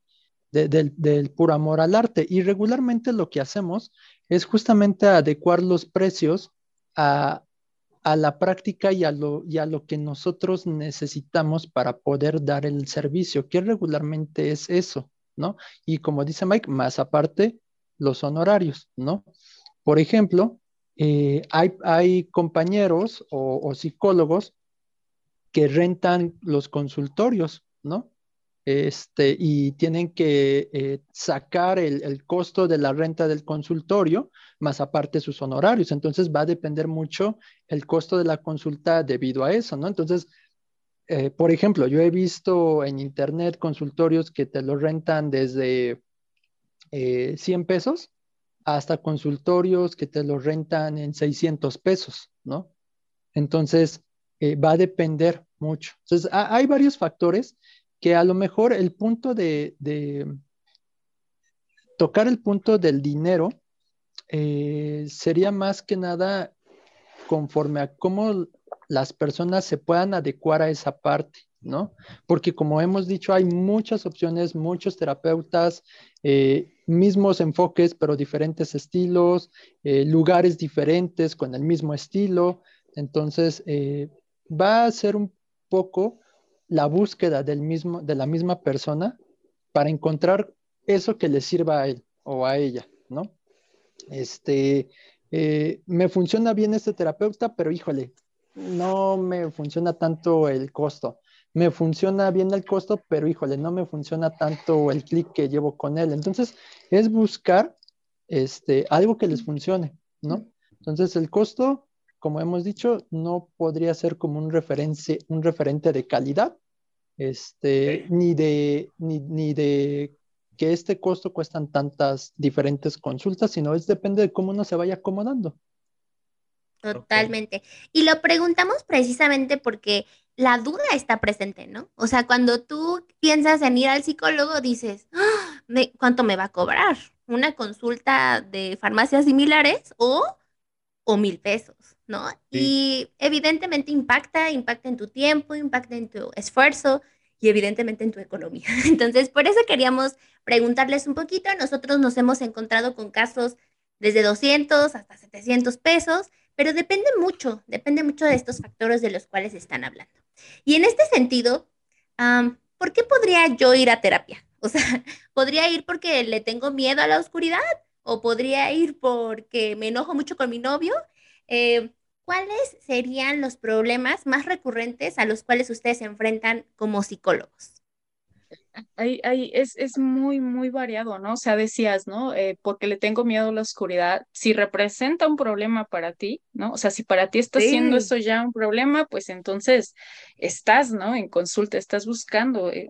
Speaker 4: del, puro amor al arte y regularmente lo que hacemos es justamente adecuar los precios a, la práctica y a, lo, y a lo que nosotros necesitamos para poder dar el servicio, que regularmente es eso, ¿no? Y como dice Mike, más aparte, los honorarios, ¿no? Por ejemplo, eh, hay, compañeros o, psicólogos que rentan los consultorios, ¿no? Este, y tienen que eh, sacar el, costo de la renta del consultorio, más aparte sus honorarios. Entonces va a depender mucho el costo de la consulta debido a eso, ¿no? Entonces, eh, por ejemplo, yo he visto en internet consultorios que te lo rentan desde 100 pesos hasta consultorios que te lo rentan en 600 pesos, ¿no? Entonces, eh, va a depender mucho. Entonces, hay varios factores que a lo mejor el punto de, tocar el punto del dinero eh, sería más que nada conforme a cómo las personas se puedan adecuar a esa parte, ¿no? Porque como hemos dicho, hay muchas opciones, muchos terapeutas, eh, mismos enfoques, pero diferentes estilos, eh, lugares diferentes con el mismo estilo. Entonces, eh, va a ser un poco la búsqueda del mismo, de la misma persona para encontrar eso que le sirva a él o a ella, ¿no? Este, me funciona bien este terapeuta, pero híjole, no me funciona tanto el costo me funciona bien el costo, pero híjole, no me funciona tanto el clic que llevo con él. Entonces, es buscar este, algo que les funcione, ¿no? Entonces, el costo, como hemos dicho, no podría ser como un, referencia, un referente de calidad, este, ni, de, ni, de que este costo cuestan tantas diferentes consultas, sino es depende de cómo uno se vaya acomodando.
Speaker 2: Totalmente. Y lo preguntamos precisamente porque la duda está presente, ¿no? O sea, cuando tú piensas en ir al psicólogo, dices, ¡Ah! ¿cuánto me va a cobrar? ¿Una consulta de farmacias similares o, o mil pesos, ¿no? Y evidentemente impacta, impacta en tu tiempo, impacta en tu esfuerzo y evidentemente en tu economía. Entonces, por eso queríamos preguntarles un poquito. Nosotros nos hemos encontrado con casos desde 200 hasta 700 pesos, pero depende mucho, depende mucho de estos factores de los cuales están hablando. Y en este sentido, ¿por qué podría yo ir a terapia? O sea, ¿podría ir porque le tengo miedo a la oscuridad? ¿O podría ir porque me enojo mucho con mi novio? Eh, ¿Cuáles serían los problemas más recurrentes a los cuales ustedes se enfrentan como psicólogos?
Speaker 3: Es, es, muy, muy variado, ¿no? O sea, decías, ¿no? Eh, porque le tengo miedo a la oscuridad. Si representa un problema para ti, ¿no? O sea, si para ti está siendo eso ya un problema, pues entonces estás, ¿no? En consulta, estás buscando eh,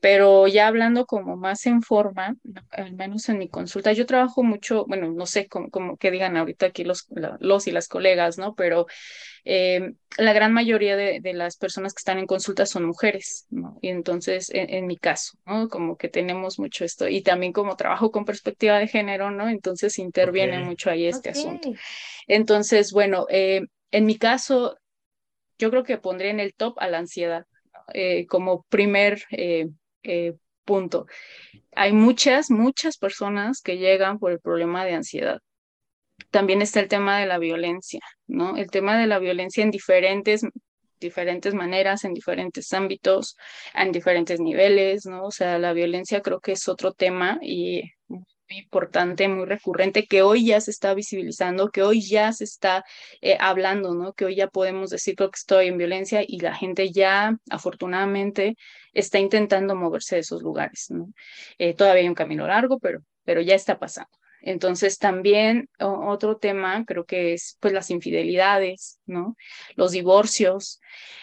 Speaker 3: pero ya hablando como más en forma, al menos en mi consulta, yo trabajo mucho, bueno, no sé cómo, que digan ahorita aquí los, los y las colegas, ¿no? Pero eh, la gran mayoría de, las personas que están en consulta son mujeres, ¿no? Y entonces, en, mi caso, ¿no? Como que tenemos mucho esto, y también como trabajo con perspectiva de género, ¿no? Entonces interviene mucho ahí este asunto. Entonces, bueno, eh, en mi caso, yo creo que pondría en el top a la ansiedad. Eh, como primer eh, eh, punto. Hay muchas, muchas personas que llegan por el problema de ansiedad. También está el tema de la violencia, ¿no? El tema de la violencia en diferentes diferentes maneras, en diferentes ámbitos, en diferentes niveles, ¿no? O sea, la violencia creo que es otro tema y muy importante, muy recurrente, que hoy ya se está visibilizando, que hoy ya se está eh, hablando, ¿no? Que hoy ya podemos decir que estoy en violencia y la gente ya, afortunadamente, está intentando moverse de esos lugares, ¿no? Eh, todavía hay un camino largo, pero, pero ya está pasando. Entonces también otro tema creo que es pues las infidelidades, ¿no? Los divorcios.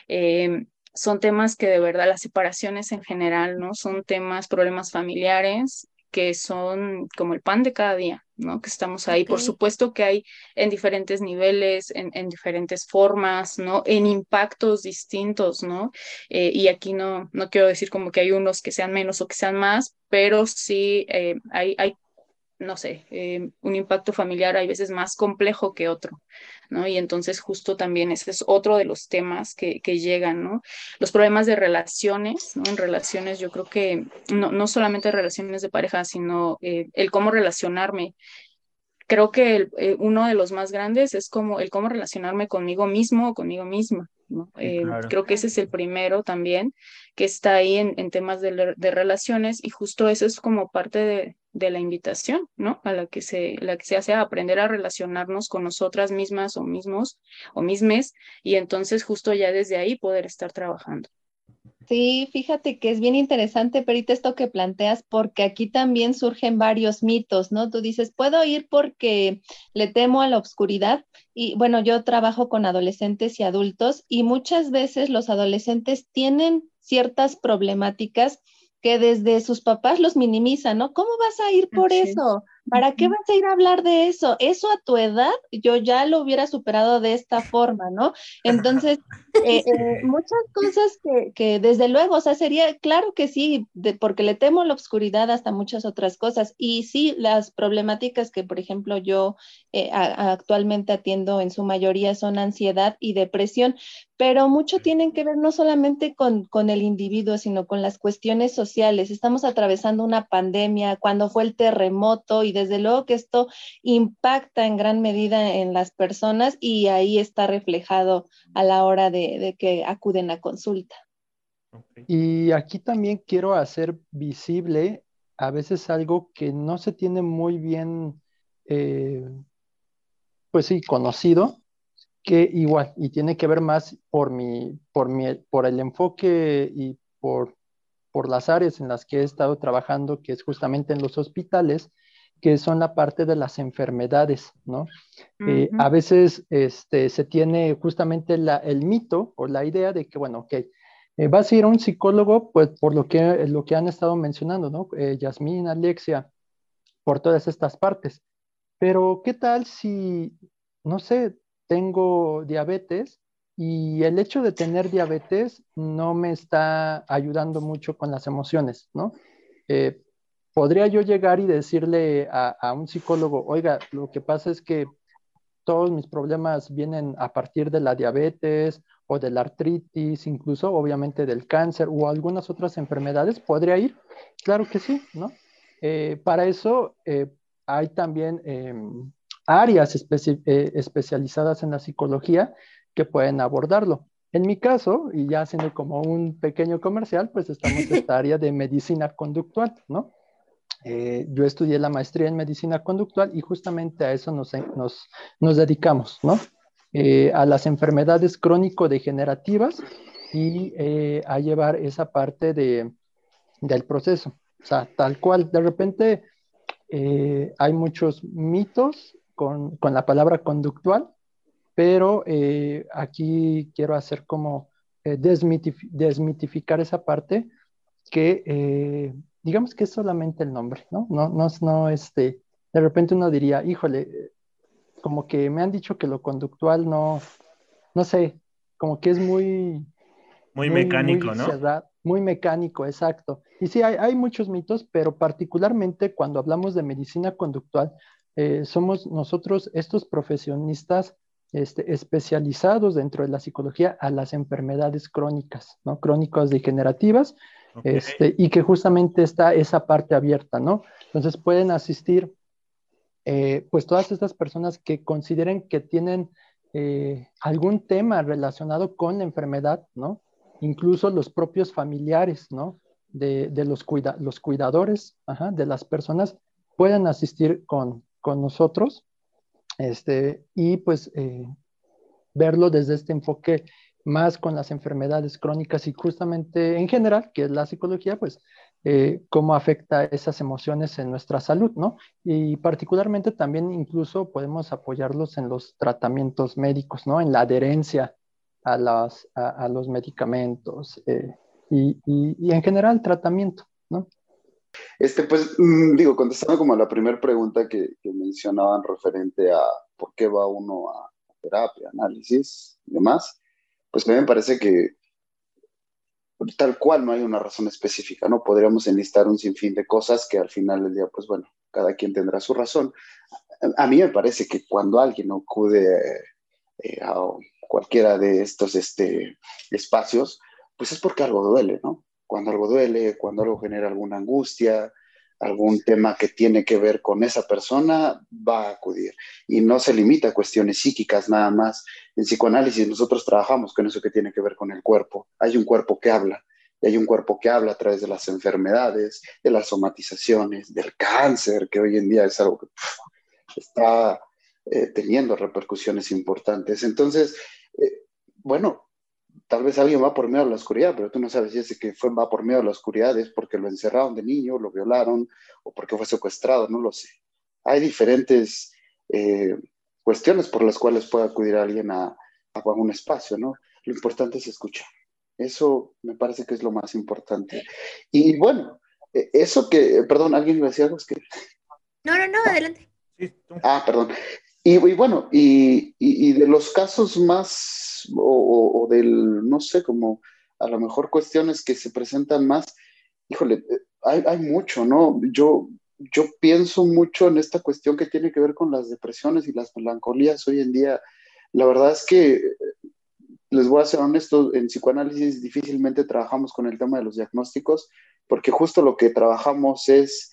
Speaker 3: Eh, son temas que de verdad las separaciones en general, ¿no? Son temas, problemas familiares que son como el pan de cada día, ¿no? Que estamos ahí. Por supuesto que hay en diferentes niveles, en, en diferentes formas, ¿no? En impactos distintos, ¿no? Eh, y aquí no, no quiero decir como que hay unos que sean menos o que sean más, pero sí eh, hay, hay no sé, eh, un impacto familiar hay veces más complejo que otro, ¿no? Y entonces justo también ese es otro de los temas que, llegan, ¿no? Los problemas de relaciones, ¿no? En relaciones yo creo que no, no solamente relaciones de pareja, sino eh, el cómo relacionarme. Creo que eh, uno de los más grandes es como el cómo relacionarme conmigo mismo o conmigo misma, ¿no? Creo que ese es el primero también, que está ahí en, en temas de, de relaciones y justo eso es como parte de, de la invitación, ¿no? A la que se, la que se hace a aprender a relacionarnos con nosotras mismas o mismos o mismes y entonces justo ya desde ahí poder estar trabajando.
Speaker 5: Sí, fíjate que es bien interesante, Perita, esto que planteas, porque aquí también surgen varios mitos, ¿no? Tú dices, puedo ir porque le temo a la oscuridad. Y bueno, yo trabajo con adolescentes y adultos y muchas veces los adolescentes tienen ciertas problemáticas que desde sus papás los minimizan, ¿no? ¿Cómo vas a ir por eso? ¿Para qué vas a ir a hablar de eso? Eso a tu edad yo ya lo hubiera superado de esta forma, ¿no? Entonces, eh, eh, muchas cosas que, desde luego, o sea, sería, claro que sí, porque le temo la oscuridad hasta muchas otras cosas. Y sí, las problemáticas que, por ejemplo, yo eh, actualmente atiendo en su mayoría son ansiedad y depresión, pero mucho tienen que ver no solamente con, con el individuo, sino con las cuestiones sociales. Estamos atravesando una pandemia, cuando fue el terremoto y desde luego que esto impacta en gran medida en las personas y ahí está reflejado a la hora de, que acuden a consulta.
Speaker 4: Y aquí también quiero hacer visible a veces algo que no se tiene muy bien, eh, pues sí, conocido, que igual, y tiene que ver más por, mi, por, mi, por el enfoque y por, por las áreas en las que he estado trabajando, que es justamente en los hospitales, que son la parte de las enfermedades, ¿no? Eh, a veces este, se tiene justamente la, el mito o la idea de que, bueno, ok, eh, vas a ir a un psicólogo, pues por lo que, lo que han estado mencionando, ¿no? Eh, Yasmín, Alexia, por todas estas partes. Pero, ¿qué tal si, no sé, tengo diabetes y el hecho de tener diabetes no me está ayudando mucho con las emociones, ¿no? Podría yo llegar y decirle a, un psicólogo, oiga, lo que pasa es que todos mis problemas vienen a partir de la diabetes o de la artritis, incluso obviamente del cáncer o algunas otras enfermedades, ¿podría ir? Claro que sí, ¿no? Eh, para eso eh, hay también em, áreas eh, especializadas en la psicología que pueden abordarlo. En mi caso, y ya haciendo como un pequeño comercial, pues estamos en esta área de medicina conductual, ¿no? Eh, yo estudié la maestría en medicina conductual y justamente a eso nos, nos, nos dedicamos, ¿no? Eh, a las enfermedades crónico-degenerativas y eh, a llevar esa parte de, del proceso. O sea, tal cual, de repente hay muchos mitos con, con, la palabra conductual, pero aquí quiero hacer como desmitificar esa parte que digamos que es solamente el nombre, ¿no? No, no, no, este, de repente uno diría, híjole, como que me han dicho que lo conductual no, no sé, como que es muy...
Speaker 1: Muy, mecánico, ¿no?
Speaker 4: muy mecánico, exacto. Y sí, hay, hay, muchos mitos, pero particularmente cuando hablamos de medicina conductual, eh, somos nosotros estos profesionistas este, especializados dentro de la psicología a las enfermedades crónicas, ¿no? Crónicas degenerativas, este, y que justamente está esa parte abierta, ¿no? Entonces pueden asistir, eh, pues todas estas personas que consideren que tienen eh, algún tema relacionado con la enfermedad, ¿no? Incluso los propios familiares, ¿no? De, los, los cuidadores de las personas pueden asistir con, nosotros este, y pues eh, verlo desde este enfoque más con las enfermedades crónicas y justamente en general, que es la psicología, pues eh, cómo afecta esas emociones en nuestra salud, ¿no? Y particularmente también incluso podemos apoyarlos en los tratamientos médicos, ¿no? En la adherencia a, las, a, los medicamentos eh, y, y, en general tratamiento, ¿no?
Speaker 6: Este, pues, mm, digo, contestando como a la primera pregunta que, que mencionaban referente a por qué va uno a terapia, análisis y demás, pues a mí me parece que tal cual no hay una razón específica, ¿no? Podríamos enlistar un sinfín de cosas que al final del día, pues bueno, cada quien tendrá su razón. A, mí me parece que cuando alguien acude eh, a cualquiera de estos este, espacios, pues es porque algo duele, ¿no? Cuando algo duele, cuando algo genera alguna angustia, algún tema que tiene que ver con esa persona, va a acudir. Y no se limita a cuestiones psíquicas nada más. En psicoanálisis nosotros trabajamos con eso que tiene que ver con el cuerpo. Hay un cuerpo que habla. Y hay un cuerpo que habla a través de las enfermedades, de las somatizaciones, del cáncer, que hoy en día es algo que está eh, teniendo repercusiones importantes. Entonces, eh, bueno, tal vez alguien va por miedo a la oscuridad, pero tú no sabes si ese que fue va por miedo a la oscuridad es porque lo encerraron de niño, lo violaron o porque fue secuestrado, no lo sé. Hay diferentes eh, cuestiones por las cuales puede acudir alguien a, a, un espacio, ¿no? Lo importante es escuchar. Eso me parece que es lo más importante. Y, bueno, e, eso que, perdón, ¿alguien me decía algo? Es que...
Speaker 2: No, no, no, adelante.
Speaker 6: Ah, perdón. Y, bueno, y, de los casos más, o, del, no sé, como a lo mejor cuestiones que se presentan más, híjole, eh, hay, hay mucho, ¿no? Yo, yo pienso mucho en esta cuestión que tiene que ver con las depresiones y las melancolías hoy en día. La verdad es que, les voy a ser honesto, en psicoanálisis difícilmente trabajamos con el tema de los diagnósticos, porque justo lo que trabajamos es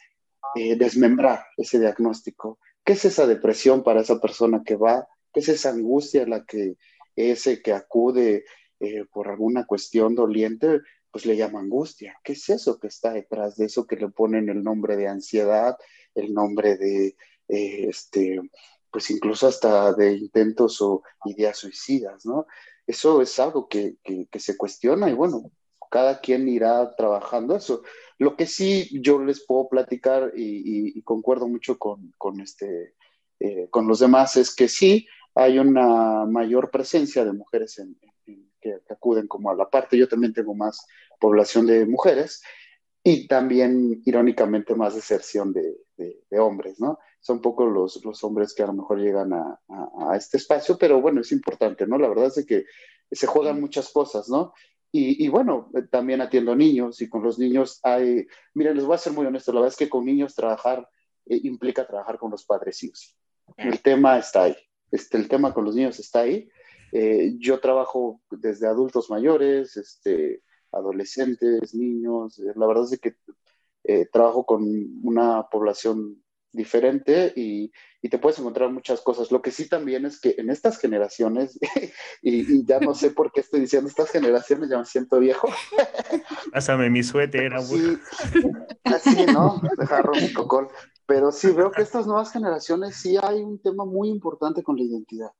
Speaker 6: eh, desmembrar ese diagnóstico ¿Qué es esa depresión para esa persona que va? ¿Qué es esa angustia a la que ese que acude eh, por alguna cuestión doliente, pues le llama angustia? ¿Qué es eso que está detrás de eso que le ponen el nombre de ansiedad, el nombre de, eh, este, pues incluso hasta de intentos o ideas suicidas, ¿no? Eso es algo que, que se cuestiona y bueno, cada quien irá trabajando eso. Lo que sí yo les puedo platicar y, concuerdo mucho con, este, eh, con los demás es que sí hay una mayor presencia de mujeres que, acuden como a la parte. Yo también tengo más población de mujeres y también, irónicamente, más deserción de, hombres, ¿no? Son poco los, los hombres que a lo mejor llegan a, a, este espacio, pero bueno, es importante, ¿no? La verdad es que se juegan muchas cosas, ¿no? Y, bueno, eh, también atiendo niños y con los niños hay, miren, les voy a ser muy honesto, la verdad es que con niños trabajar eh, implica trabajar con los padres hijos. El tema está ahí, este, el tema con los niños está ahí. Eh, yo trabajo desde adultos mayores, este, adolescentes, niños, la verdad es que trabajo con una población diferente y, y, te puedes encontrar muchas cosas. Lo que sí también es que en estas generaciones, y, ya no sé por qué estoy diciendo estas generaciones, ya me siento viejo.
Speaker 1: Pásame mi suéter,
Speaker 6: así, así, ¿no? Dejar mi cocol. Pero sí, veo que estas nuevas generaciones sí hay un tema muy importante con la identidad.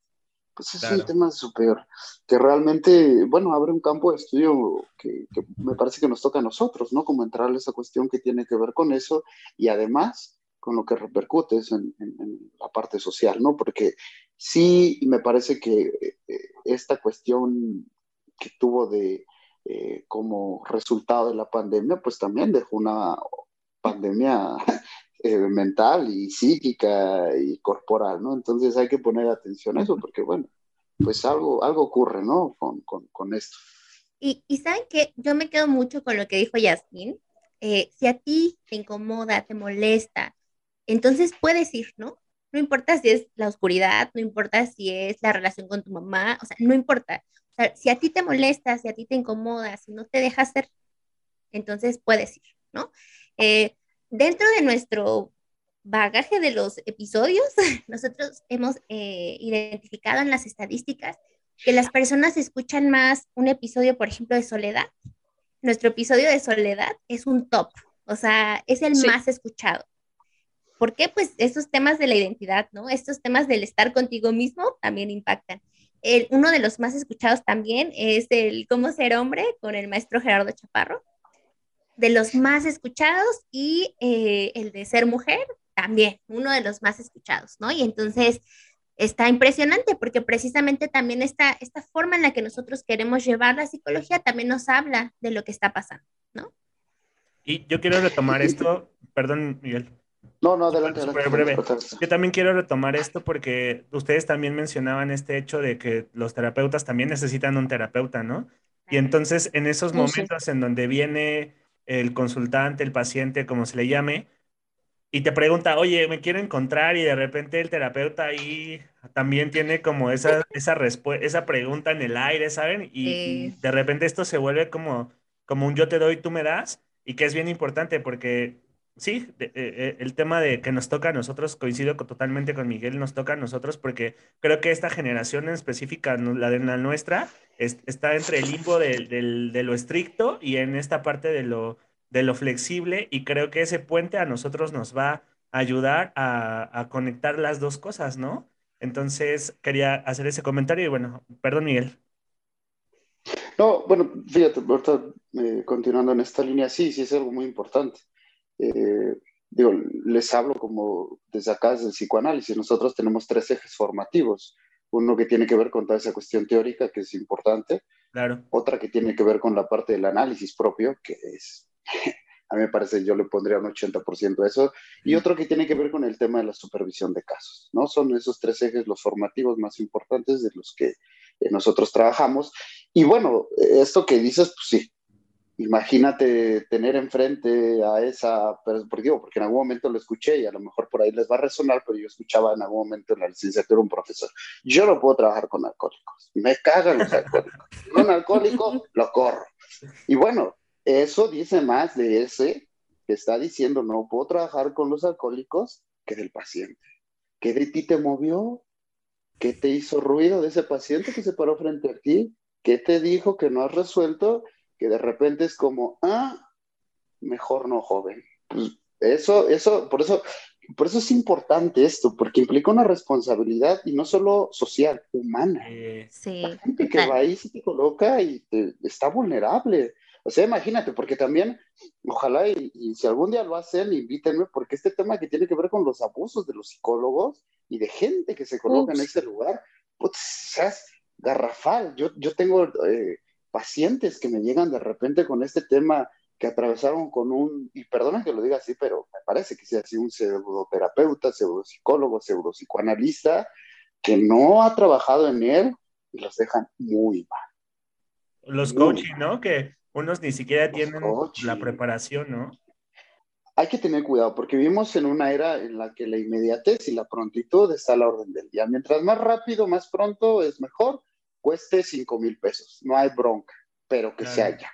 Speaker 6: Pues es un tema superior, que realmente, bueno, abre un campo de estudio que, que, me parece que nos toca a nosotros, ¿no? Como entrar a esa cuestión que tiene que ver con eso y además con lo que repercute en, en, la parte social, ¿no? Porque sí me parece que eh, esta cuestión que tuvo de eh, como resultado de la pandemia, pues también dejó una pandemia eh, mental y psíquica y corporal, ¿no? Entonces hay que poner atención a eso porque, bueno, pues algo, algo ocurre, ¿no? Con, con, con esto.
Speaker 2: Y, y, saben que yo me quedo mucho con lo que dijo Yasmin. si a ti te incomoda, te molesta, entonces puedes ir, ¿no? No importa si es la oscuridad, no importa si es la relación con tu mamá, o sea, no importa. O sea, si a ti te molesta, si a ti te incomoda, si no te dejas ser, entonces puedes ir, ¿no? Eh, dentro de nuestro bagaje de los episodios, nosotros hemos eh, identificado en las estadísticas que las personas escuchan más un episodio, por ejemplo, de soledad. Nuestro episodio de soledad es un top, o sea, es el más escuchado. ¿Por qué? Pues estos temas de la identidad, ¿no? Estos temas del estar contigo mismo también impactan. El, uno de los más escuchados también es el cómo ser hombre con el maestro Gerardo Chaparro, de los más escuchados y eh, el de ser mujer también, uno de los más escuchados, ¿no? Y entonces está impresionante porque precisamente también esta, esta forma en la que nosotros queremos llevar la psicología también nos habla de lo que está pasando, ¿no?
Speaker 1: Y yo quiero retomar esto, perdón, Miguel.
Speaker 6: No, no, adelante. breve.
Speaker 1: Yo también quiero retomar esto porque ustedes también mencionaban este hecho de que los terapeutas también necesitan un terapeuta, ¿no? Y entonces en esos momentos en donde viene el consultante, el paciente, como se le llame, y te pregunta, oye, me quiero encontrar y de repente el terapeuta ahí también tiene como esa, esa, esa pregunta en el aire, ¿saben? Y, de repente esto se vuelve como, como un yo te doy, tú me das, y que es bien importante porque sí, eh, eh, el tema de que nos toca a nosotros, coincido totalmente con Miguel, nos toca a nosotros porque creo que esta generación en específica, la de la nuestra, está entre el limbo de, lo estricto y en esta parte de lo, de lo flexible y creo que ese puente a nosotros nos va a ayudar a, conectar las dos cosas, ¿no? Entonces quería hacer ese comentario y bueno, perdón Miguel.
Speaker 6: No, bueno, fíjate, eh, continuando en esta línea, sí, sí es algo muy importante eh, digo, les hablo como desde acá, desde el psicoanálisis. Nosotros tenemos tres ejes formativos. Uno que tiene que ver con toda esa cuestión teórica, que es importante.
Speaker 1: Claro.
Speaker 6: Otra que tiene que ver con la parte del análisis propio, que es, a mí me parece, yo le pondría un 80% de eso. Y otro que tiene que ver con el tema de la supervisión de casos, ¿no? Son esos tres ejes los formativos más importantes de los que eh, nosotros trabajamos. Y bueno, esto que dices, pues sí, imagínate tener enfrente a esa, porque digo, porque en algún momento lo escuché y a lo mejor por ahí les va a resonar, pero yo escuchaba en algún momento en la licenciatura un profesor, yo no puedo trabajar con alcohólicos, me cagan los alcohólicos, un alcohólico lo corro. Y bueno, eso dice más de ese que está diciendo no puedo trabajar con los alcohólicos que del paciente. ¿Qué de ti te movió? ¿Qué te hizo ruido de ese paciente que se paró frente a ti? ¿Qué te dijo que no has resuelto? Que de repente es como, ah, mejor no, joven. Pues eso, eso, por eso, por eso es importante esto, porque implica una responsabilidad y no solo social, humana.
Speaker 2: sí.
Speaker 6: La gente que va ahí se te coloca y está vulnerable. O sea, imagínate, porque también, ojalá y, si algún día lo hacen, invítenme, porque este tema que tiene que ver con los abusos de los psicólogos y de gente que se coloca en ese lugar, pues, es garrafal. Yo, yo tengo eh, pacientes que me llegan de repente con este tema que atravesaron con un, y perdona que lo diga así, pero me parece que sea así, un pseudoterapeuta, pseudopsicólogo, pseudopsicoanalista, que no ha trabajado en él y los dejan muy mal.
Speaker 1: Los coaching, ¿no? Que unos ni siquiera tienen la preparación, ¿no?
Speaker 6: Hay que tener cuidado porque vivimos en una era en la que la inmediatez y la prontitud está a la orden del día. Mientras más rápido, más pronto es mejor cueste 5 mil pesos, no hay bronca, pero que se haya.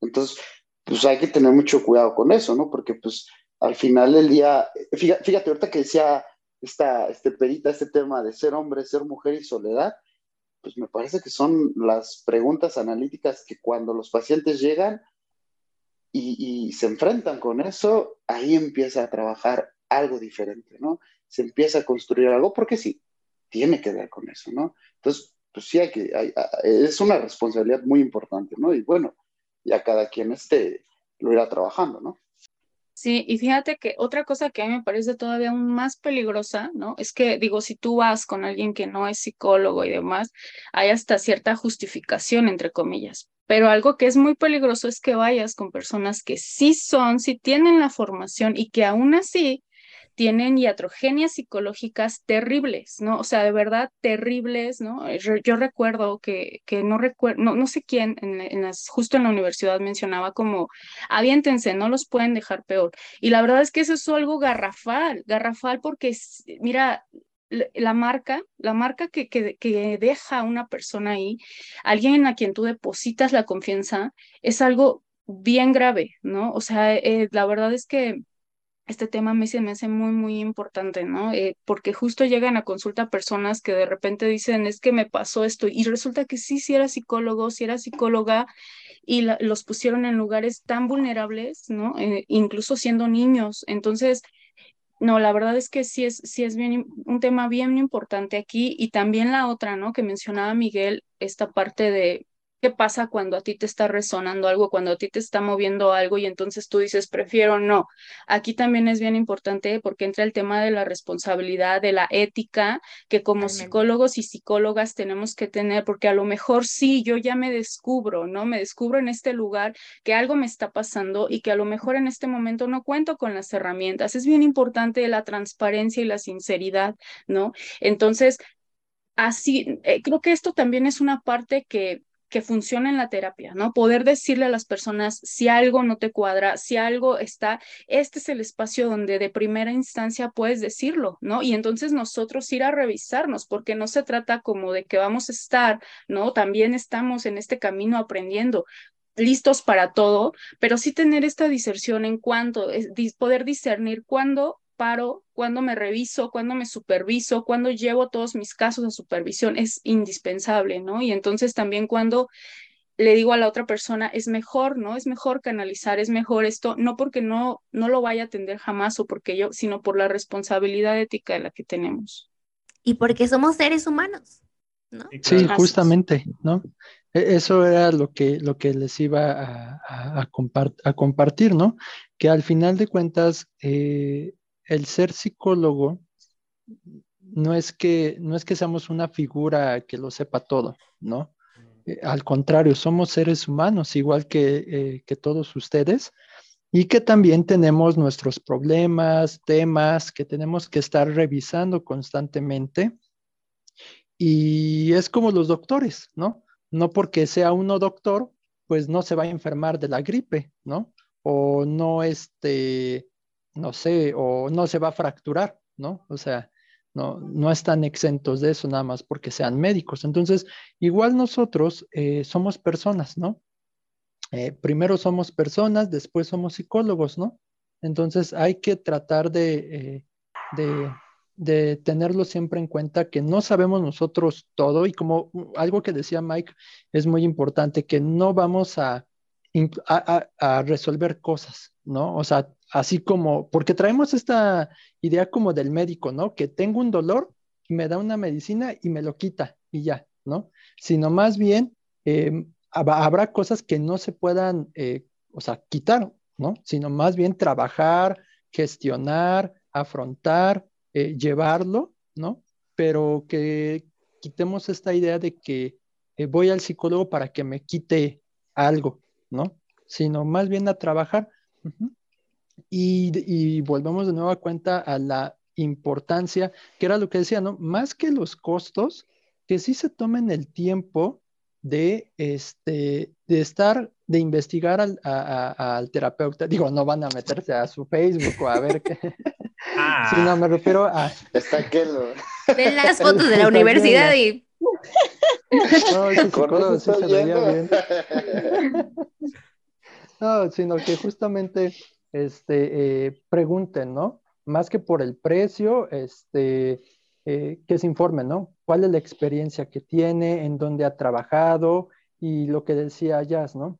Speaker 6: Entonces, pues hay que tener mucho cuidado con eso, ¿no? Porque pues al final del día, fíjate, fíjate, ahorita que decía esta, este perita, este tema de ser hombre, ser mujer y soledad, pues me parece que son las preguntas analíticas que cuando los pacientes llegan y, y, se enfrentan con eso, ahí empieza a trabajar algo diferente, ¿no? Se empieza a construir algo porque sí, tiene que ver con eso, ¿no? Entonces, pues sí es una responsabilidad muy importante, ¿no? Y bueno, ya cada quien este, lo irá trabajando, ¿no?
Speaker 3: Sí, y fíjate que otra cosa que a mí me parece todavía aún más peligrosa, ¿no? Es que, digo, si tú vas con alguien que no es psicólogo y demás, hay hasta cierta justificación, entre comillas. Pero algo que es muy peligroso es que vayas con personas que sí son, sí tienen la formación y que aún así tienen iatrogenias psicológicas terribles, ¿no? O sea, de verdad terribles, ¿no? Yo recuerdo que, que no recuerdo, no, no sé quién, en, las, justo en la universidad mencionaba como, aviéntense, no los pueden dejar peor. Y la verdad es que eso es algo garrafal, garrafal porque, mira, la marca, la marca que, que, que, deja una persona ahí, alguien a quien tú depositas la confianza, es algo bien grave, ¿no? O sea, eh, la verdad es que este tema me, se me hace muy, muy importante, ¿no? Eh, porque justo llegan a consulta personas que de repente dicen, es que me pasó esto, y resulta que sí, sí era psicólogo, sí era psicóloga, y los pusieron en lugares tan vulnerables, ¿no? Eh, incluso siendo niños. Entonces, no, la verdad es que sí es, sí es bien, un tema bien importante aquí, y también la otra, ¿no? Que mencionaba Miguel, esta parte de ¿Qué pasa cuando a ti te está resonando algo, cuando a ti te está moviendo algo y entonces tú dices, prefiero no? Aquí también es bien importante porque entra el tema de la responsabilidad, de la ética, que como psicólogos y psicólogas tenemos que tener, porque a lo mejor sí, yo ya me descubro, ¿no? Me descubro en este lugar que algo me está pasando y que a lo mejor en este momento no cuento con las herramientas. Es bien importante la transparencia y la sinceridad, ¿no? Entonces, así, eh, creo que esto también es una parte que que funciona en la terapia, ¿no? Poder decirle a las personas si algo no te cuadra, si algo está, este es el espacio donde de primera instancia puedes decirlo, ¿no? Y entonces nosotros ir a revisarnos, porque no se trata como de que vamos a estar, ¿no? También estamos en este camino aprendiendo listos para todo, pero sí tener esta diserción en cuanto, poder discernir cuándo paro, cuando me reviso, cuando me superviso, cuando llevo todos mis casos a supervisión, es indispensable, ¿no? Y entonces también cuando le digo a la otra persona, es mejor, ¿no? Es mejor canalizar, es mejor esto, no porque no, no lo vaya a atender jamás o porque yo, sino por la responsabilidad ética de la que tenemos.
Speaker 2: Y porque somos seres humanos, ¿no?
Speaker 4: Sí, justamente, ¿no? E, eso era lo que, lo que les iba a, a, a compartir, ¿no? Que al final de cuentas, eh, el ser psicólogo no es que no es que seamos una figura que lo sepa todo, ¿no? Eh, al contrario, somos seres humanos, igual que, eh, que todos ustedes, y que también tenemos nuestros problemas, temas que tenemos que estar revisando constantemente. Y es como los doctores, ¿no? No porque sea uno doctor, pues no se va a enfermar de la gripe, ¿no? O no, este, no sé, o no se va a fracturar, ¿no? O sea, no, no están exentos de eso nada más porque sean médicos. Entonces, igual nosotros eh, somos personas, ¿no? Eh, primero somos personas, después somos psicólogos, ¿no? Entonces hay que tratar de, eh, de, de, tenerlo siempre en cuenta que no sabemos nosotros todo y como algo que decía Mike es muy importante, que no vamos a, a, a resolver cosas, ¿no? O sea, así como, porque traemos esta idea como del médico, ¿no? Que tengo un dolor, me da una medicina y me lo quita y ya, ¿no? Sino más bien em, habrá cosas que no se puedan, eh, o sea, quitar, ¿no? Sino más bien trabajar, gestionar, afrontar, eh, llevarlo, ¿no? Pero que quitemos esta idea de que eh, voy al psicólogo para que me quite algo, ¿no? Sino más bien a trabajar. Y, volvemos de nuevo a cuenta a la importancia, que era lo que decía, ¿no? Más que los costos, que sí se tomen el tiempo de, este, de estar, de investigar al, al terapeuta. Digo, no van a meterse a su Facebook o a ver qué. Ah. Sí, no, me refiero a...
Speaker 6: Está que lo...
Speaker 2: Ven las fotos de la universidad y...
Speaker 4: No, ese psicólogo sí se veía bien. No, sino que justamente este, eh, pregunten, ¿no? más que por el precio, este, eh, que se informe, ¿no? ¿Cuál es la experiencia que tiene, en dónde ha trabajado y lo que decía Jazz, ¿no?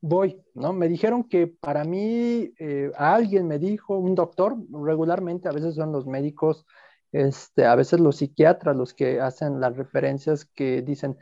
Speaker 4: Voy, ¿no? Me dijeron que para mí, eh, alguien me dijo, un doctor, regularmente a veces son los médicos, este, a veces los psiquiatras los que hacen las referencias que dicen,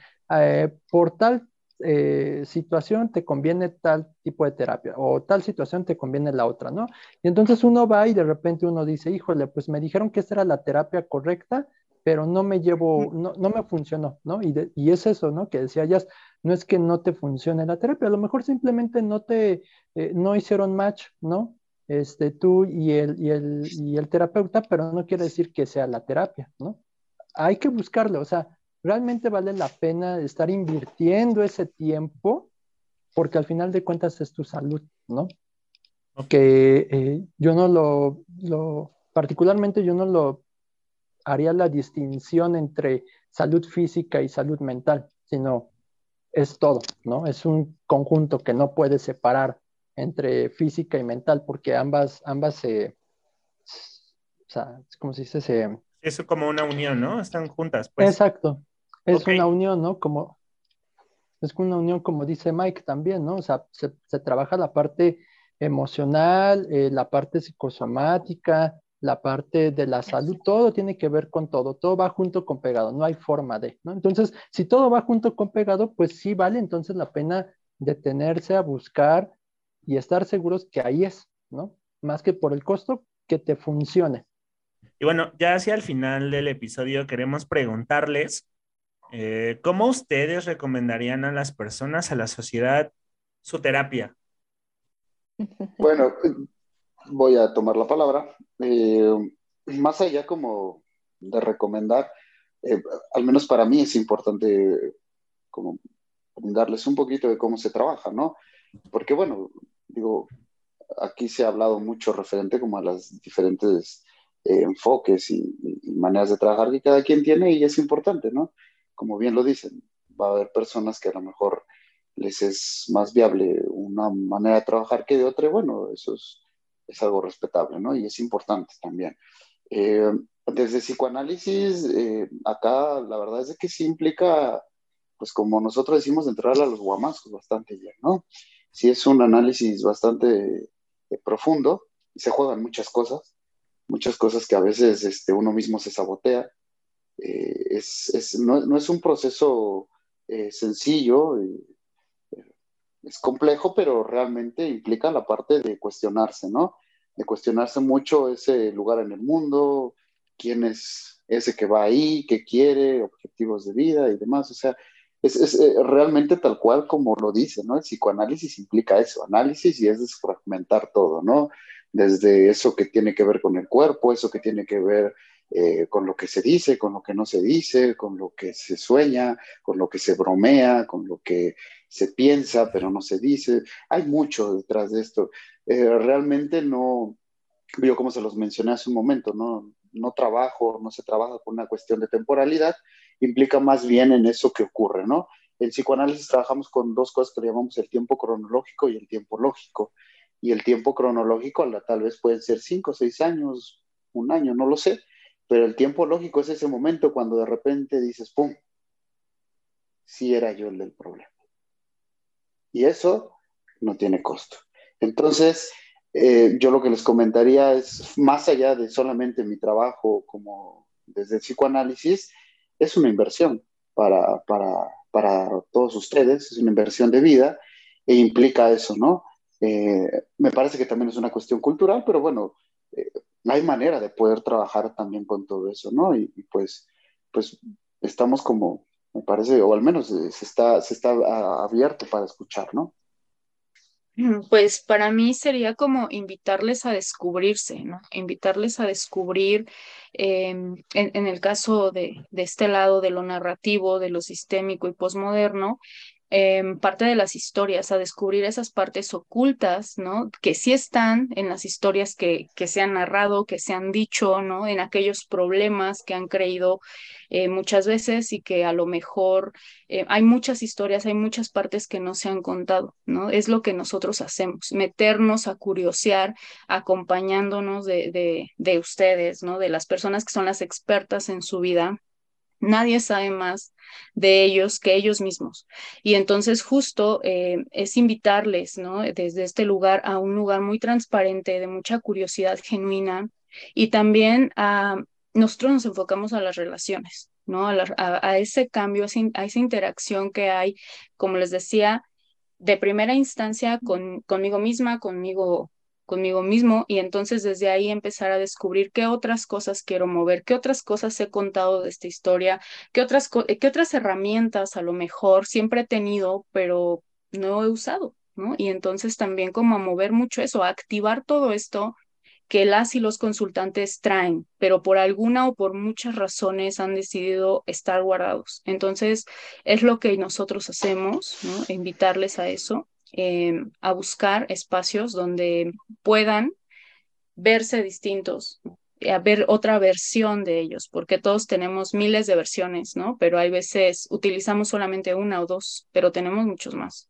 Speaker 4: por tal eh, situación te conviene tal tipo de terapia o tal situación te conviene la otra, ¿no? Y entonces uno va y de repente uno dice, híjole, pues me dijeron que esta era la terapia correcta, pero no me llevo, no, no me funcionó, ¿no? Y, y es eso, ¿no? Que decía ya, no es que no te funcione la terapia, a lo mejor simplemente no te, eh, no hicieron match, ¿no? Este, tú y el, y, el, y el terapeuta, pero no quiere decir que sea la terapia, ¿no? Hay que buscarlo, o sea, realmente vale la pena estar invirtiendo ese tiempo porque al final de cuentas es tu salud, ¿no? Que eh, yo no lo, lo, particularmente yo no lo haría la distinción entre salud física y salud mental, sino es todo, ¿no? Es un conjunto que no puedes separar entre física y mental porque ambas, ambas se, o sea, como se dice, se...
Speaker 1: Es como una unión, ¿no? Están juntas, pues.
Speaker 4: Exacto, es una unión, ¿no? Como, es una unión, como dice Mike también, ¿no? O sea, se, trabaja la parte emocional, eh, la parte psicosomática, la parte de la salud, todo tiene que ver con todo, todo va junto con pegado, no hay forma de, ¿no? Entonces, si todo va junto con pegado, pues sí vale entonces la pena detenerse a buscar y estar seguros que ahí es, ¿no? Más que por el costo, que te funcione.
Speaker 1: Y bueno, ya hacia el final del episodio queremos preguntarles eh, ¿Cómo ustedes recomendarían a las personas, a la sociedad, su terapia?
Speaker 6: Bueno, voy a tomar la palabra. Eh, más allá como de recomendar, eh, al menos para mí es importante como darles un poquito de cómo se trabaja, ¿no? Porque bueno, digo, aquí se ha hablado mucho referente como a las diferentes enfoques y, y, maneras de trabajar que cada quien tiene y es importante, ¿no? Como bien lo dicen, va a haber personas que a lo mejor les es más viable una manera de trabajar que de otra, y bueno, eso es, algo respetable, ¿no? Y es importante también. Eh, desde psicoanálisis, eh, acá la verdad es que sí implica, pues como nosotros decimos, entrar a los guamazos bastante bien, ¿no? Sí es un análisis bastante eh, profundo se juegan muchas cosas, muchas cosas que a veces este, uno mismo se sabotea eh, es, no, es un proceso eh, sencillo, eh, es complejo, pero realmente implica la parte de cuestionarse, ¿no? De cuestionarse mucho ese lugar en el mundo, quién es ese que va ahí, qué quiere, objetivos de vida y demás. O sea, es, es realmente tal cual como lo dice, ¿no? El psicoanálisis implica eso, análisis y es desfragmentar todo, ¿no? Desde eso que tiene que ver con el cuerpo, eso que tiene que ver eh, con lo que se dice, con lo que no se dice, con lo que se sueña, con lo que se bromea, con lo que se piensa, pero no se dice. Hay mucho detrás de esto. Eh, realmente no, yo como se los mencioné hace un momento, no, no trabajo, no se trabaja con una cuestión de temporalidad, implica más bien en eso que ocurre, ¿no? En psicoanálisis trabajamos con dos cosas que llamamos el tiempo cronológico y el tiempo lógico. Y el tiempo cronológico tal vez pueden ser cinco, seis años, un año, no lo sé, pero el tiempo lógico es ese momento cuando de repente dices, ¡pum! Sí era yo el del problema. Y eso no tiene costo. Entonces, eh, yo lo que les comentaría es, más allá de solamente mi trabajo como desde el psicoanálisis, es una inversión para, para, para todos ustedes, es una inversión de vida e implica eso, ¿no? Eh, me parece que también es una cuestión cultural, pero bueno, eh, hay manera de poder trabajar también con todo eso, ¿no? Y, pues, pues estamos como, me parece, o al menos se está, se está abierto para escuchar, ¿no?
Speaker 3: Pues para mí sería como invitarles a descubrirse, ¿no? Invitarles a descubrir, em, en, el caso de, de, este lado de lo narrativo, de lo sistémico y posmoderno, em, parte de las historias, a descubrir esas partes ocultas, ¿no? Que sí están en las historias que, que se han narrado, que se han dicho, ¿no? En aquellos problemas que han creído eh, muchas veces y que a lo mejor eh, hay muchas historias, hay muchas partes que no se han contado, ¿no? Es lo que nosotros hacemos, meternos a curiosear, acompañándonos de, de, de ustedes, ¿no? De las personas que son las expertas en su vida Nadie sabe más de ellos que ellos mismos. Y entonces justo eh, es invitarles, ¿no? Desde este lugar a un lugar muy transparente, de mucha curiosidad genuina. Y también a, nosotros nos enfocamos a las relaciones, ¿no? A, ese cambio, a esa interacción que hay, como les decía, de primera instancia con, conmigo misma, conmigo conmigo mismo y entonces desde ahí empezar a descubrir qué otras cosas quiero mover, qué otras cosas he contado de esta historia, qué otras, qué otras herramientas a lo mejor siempre he tenido, pero no he usado, ¿no? Y entonces también como a mover mucho eso, a activar todo esto que las y los consultantes traen, pero por alguna o por muchas razones han decidido estar guardados. Entonces, es lo que nosotros hacemos, ¿no? Invitarles a eso Em, a buscar espacios donde puedan verse distintos, a ver otra versión de ellos, porque todos tenemos miles de versiones, ¿no? Pero hay veces utilizamos solamente una o dos, pero tenemos muchos más.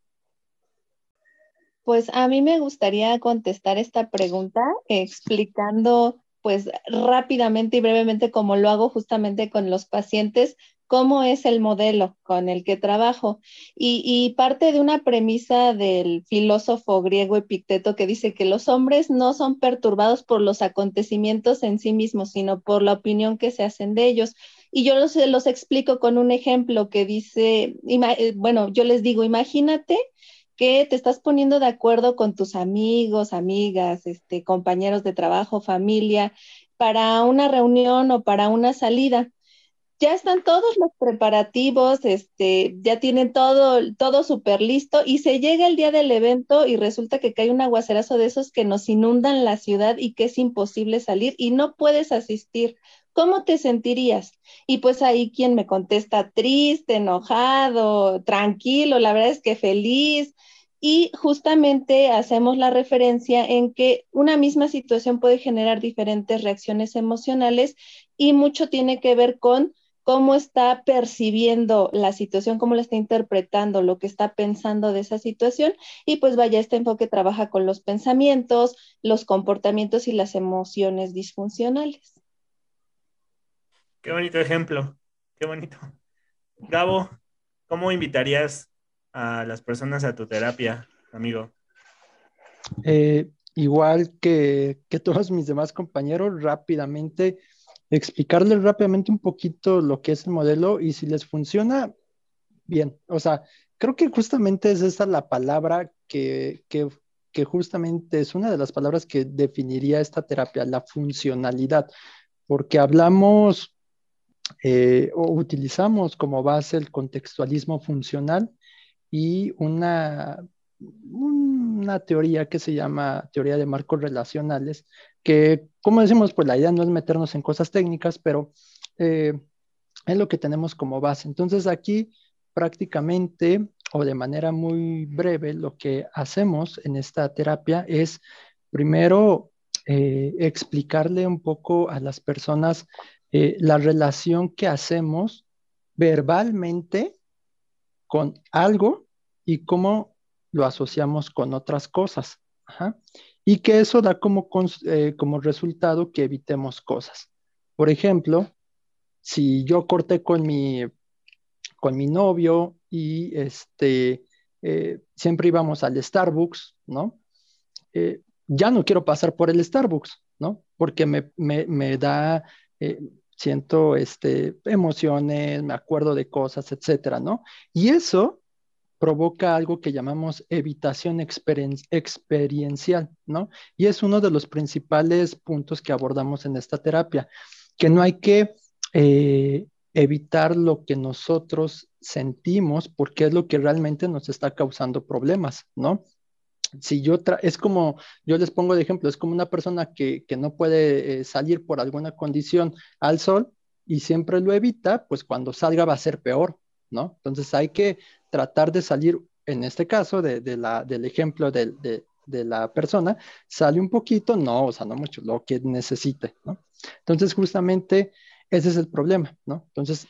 Speaker 5: Pues a mí me gustaría contestar esta pregunta explicando pues rápidamente y brevemente como lo hago justamente con los pacientes, cómo es el modelo con el que trabajo. Y, parte de una premisa del filósofo griego Epicteto que dice que los hombres no son perturbados por los acontecimientos en sí mismos, sino por la opinión que se hacen de ellos. Y yo los, los explico con un ejemplo que dice, eh, bueno, yo les digo, imagínate que te estás poniendo de acuerdo con tus amigos, amigas, este, compañeros de trabajo, familia, para una reunión o para una salida ya están todos los preparativos, este, ya tienen todo, todo súper listo y se llega el día del evento y resulta que cae un aguacerazo de esos que nos inundan la ciudad y que es imposible salir y no puedes asistir. ¿Cómo te sentirías? Y pues ahí quien me contesta triste, enojado, tranquilo, la verdad es que feliz. Y justamente hacemos la referencia en que una misma situación puede generar diferentes reacciones emocionales y mucho tiene que ver con cómo está percibiendo la situación, cómo la está interpretando, lo que está pensando de esa situación. Y pues vaya, este enfoque trabaja con los pensamientos, los comportamientos y las emociones disfuncionales.
Speaker 1: Qué bonito ejemplo, qué bonito. Gabo, ¿cómo invitarías a las personas a tu terapia, amigo?
Speaker 4: Eh, igual que, que todos mis demás compañeros, rápidamente explicarles rápidamente un poquito lo que es el modelo y si les funciona, bien. O sea, creo que justamente es esa la palabra que, que justamente es una de las palabras que definiría esta terapia, la funcionalidad, porque hablamos eh, utilizamos como base el contextualismo funcional y una, una teoría que se llama teoría de marcos relacionales, que, como decimos, pues la idea no es meternos en cosas técnicas, pero eh, es lo que tenemos como base. Entonces aquí prácticamente o de manera muy breve, lo que hacemos en esta terapia es primero eh, explicarle un poco a las personas eh, la relación que hacemos verbalmente con algo y cómo lo asociamos con otras cosas. Y que eso da como, eh, como resultado que evitemos cosas. Por ejemplo, si yo corté con mi, con mi novio y este, eh, siempre íbamos al Starbucks, ¿no? Ya no quiero pasar por el Starbucks, ¿no? Porque me, me, me da, siento este, emociones, me acuerdo de cosas, etcétera, ¿no? Y eso provoca algo que llamamos evitación experiencial, ¿no? Y es uno de los principales puntos que abordamos en esta terapia, que no hay que eh, evitar lo que nosotros sentimos porque es lo que realmente nos está causando problemas, ¿no? Si yo es como, yo les pongo de ejemplo, es como una persona que, no puede eh, salir por alguna condición al sol y siempre lo evita, pues cuando salga va a ser peor, ¿no? Entonces hay que tratar de salir, en este caso, de, la, del ejemplo de, de, la persona, sale un poquito, no, o sea, no mucho, lo que necesite, ¿no? Entonces, justamente ese es el problema, ¿no? Entonces,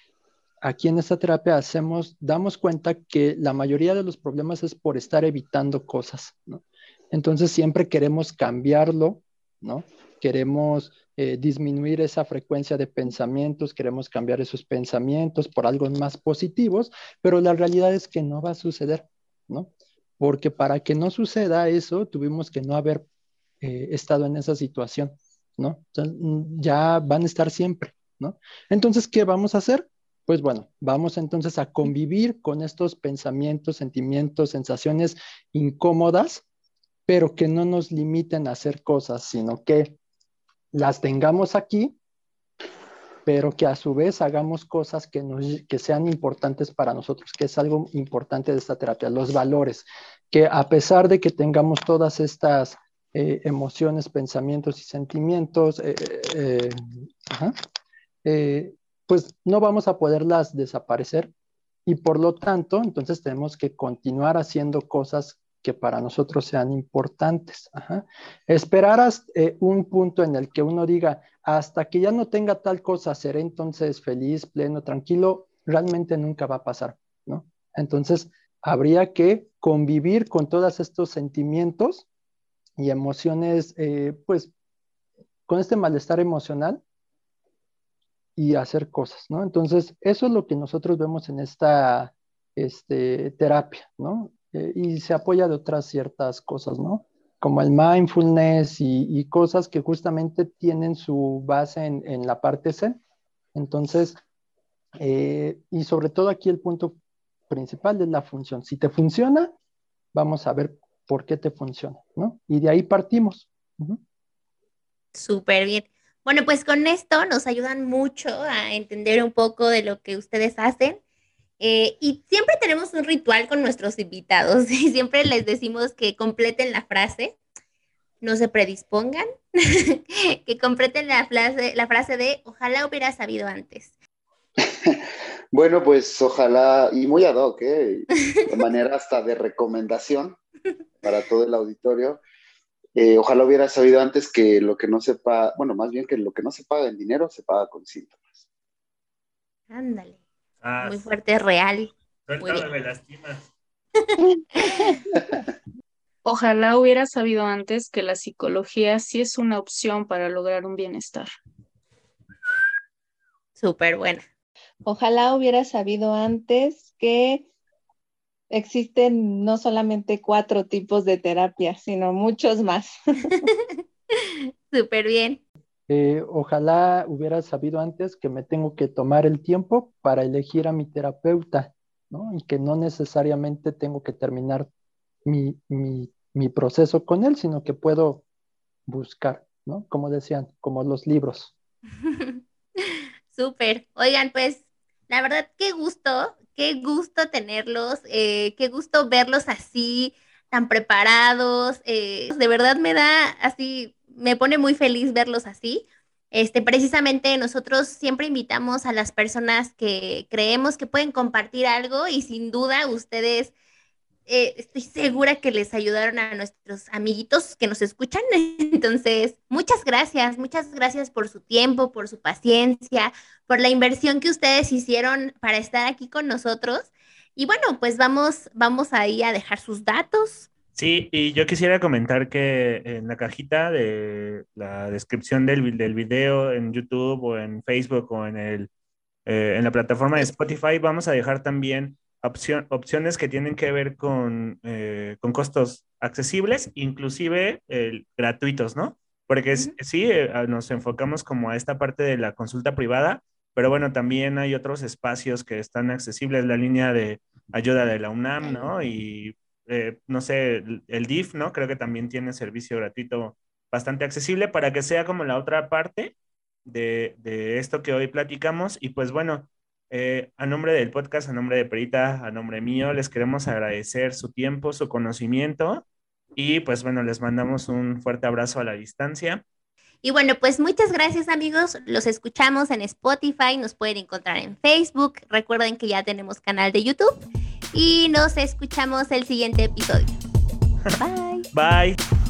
Speaker 4: aquí en esta terapia hacemos, damos cuenta que la mayoría de los problemas es por estar evitando cosas. Entonces, siempre queremos cambiarlo, ¿no? Queremos eh, disminuir esa frecuencia de pensamientos, queremos cambiar esos pensamientos por algo más positivos, pero la realidad es que no va a suceder, ¿no? Porque para que no suceda eso, tuvimos que no haber eh, estado en esa situación, ya van a estar siempre, ¿no? Entonces, ¿qué vamos a hacer? Pues bueno, vamos entonces a convivir con estos pensamientos, sentimientos, sensaciones incómodas, pero que no nos limiten a hacer cosas, sino que las tengamos aquí, pero que a su vez hagamos cosas que, nos, que sean importantes para nosotros, que es algo importante de esta terapia, los valores, que a pesar de que tengamos todas estas eh, emociones, pensamientos y sentimientos, eh, eh, pues no vamos a poderlas desaparecer y por lo tanto, entonces tenemos que continuar haciendo cosas que para nosotros sean importantes. Esperar hasta, eh, un punto en el que uno diga, hasta que ya no tenga tal cosa, seré entonces feliz, pleno, tranquilo, realmente nunca va a pasar, ¿no? Entonces, habría que convivir con todos estos sentimientos y emociones, eh, pues, con este malestar emocional y hacer cosas, ¿no? Entonces, eso es lo que nosotros vemos en esta este, terapia, ¿no? Eh, y se apoya de otras ciertas cosas, ¿no? Como el mindfulness y, cosas que justamente tienen su base en, la parte C. Entonces, eh, y sobre todo aquí el punto principal es la función. Si te funciona, vamos a ver por qué te funciona, ¿no? Y de ahí partimos.
Speaker 2: Súper bien. Bueno, pues con esto nos ayudan mucho a entender un poco de lo que ustedes hacen eh, y siempre tenemos un ritual con nuestros invitados y siempre les decimos que completen la frase, no se predispongan, que completen la frase, la frase de ojalá hubiera sabido antes.
Speaker 6: Bueno, pues ojalá, y muy ad hoc, ¿eh? de manera hasta de recomendación para todo el auditorio. Eh, ojalá hubiera sabido antes que lo que no se paga, bueno, más bien que lo que no se paga en dinero se paga con síntomas.
Speaker 2: Ándale. Ah, muy fuerte, real.
Speaker 3: Ojalá hubiera sabido antes que la psicología sí es una opción para lograr un bienestar.
Speaker 2: Súper buena.
Speaker 5: Ojalá hubiera sabido antes que existen no solamente cuatro tipos de terapia, sino muchos más.
Speaker 2: Súper bien.
Speaker 4: Eh, ojalá hubiera sabido antes que me tengo que tomar el tiempo para elegir a mi terapeuta, ¿no? Y que no necesariamente tengo que terminar mi, proceso con él, sino que puedo buscar, ¿no? Como decían, como los libros.
Speaker 2: Súper. Oigan, pues, la verdad, qué gusto, qué gusto tenerlos, eh, qué gusto verlos así, tan preparados. Eh, de verdad me da así me pone muy feliz verlos así. Este, precisamente nosotros siempre invitamos a las personas que creemos que pueden compartir algo y sin duda ustedes, eh, estoy segura que les ayudaron a nuestros amiguitos que nos escuchan. Entonces, muchas gracias, muchas gracias por su tiempo, por su paciencia, por la inversión que ustedes hicieron para estar aquí con nosotros. Y bueno, pues vamos, vamos ahí a dejar sus datos,
Speaker 1: Sí, y yo quisiera comentar que en la cajita de la descripción del, del video en YouTube o en Facebook o en, el, eh, en la plataforma de Spotify vamos a dejar también opciones que tienen que ver con, eh, con costos accesibles, inclusive gratuitos, ¿no? Porque sí, eh, nos enfocamos como a esta parte de la consulta privada, pero bueno, también hay otros espacios que están accesibles, la línea de ayuda de la UNAM, ¿no? Y eh, no sé, el, DIF, ¿no? Creo que también tiene servicio gratuito bastante accesible para que sea como la otra parte de, esto que hoy platicamos. Y pues bueno, eh, a nombre del podcast, a nombre de Perita, a nombre mío, les queremos agradecer su tiempo, su conocimiento y pues bueno, les mandamos un fuerte abrazo a la distancia.
Speaker 2: Y bueno, pues muchas gracias amigos, los escuchamos en Spotify, nos pueden encontrar en Facebook, recuerden que ya tenemos canal de YouTube y nos escuchamos el siguiente episodio. Bye.
Speaker 1: Bye.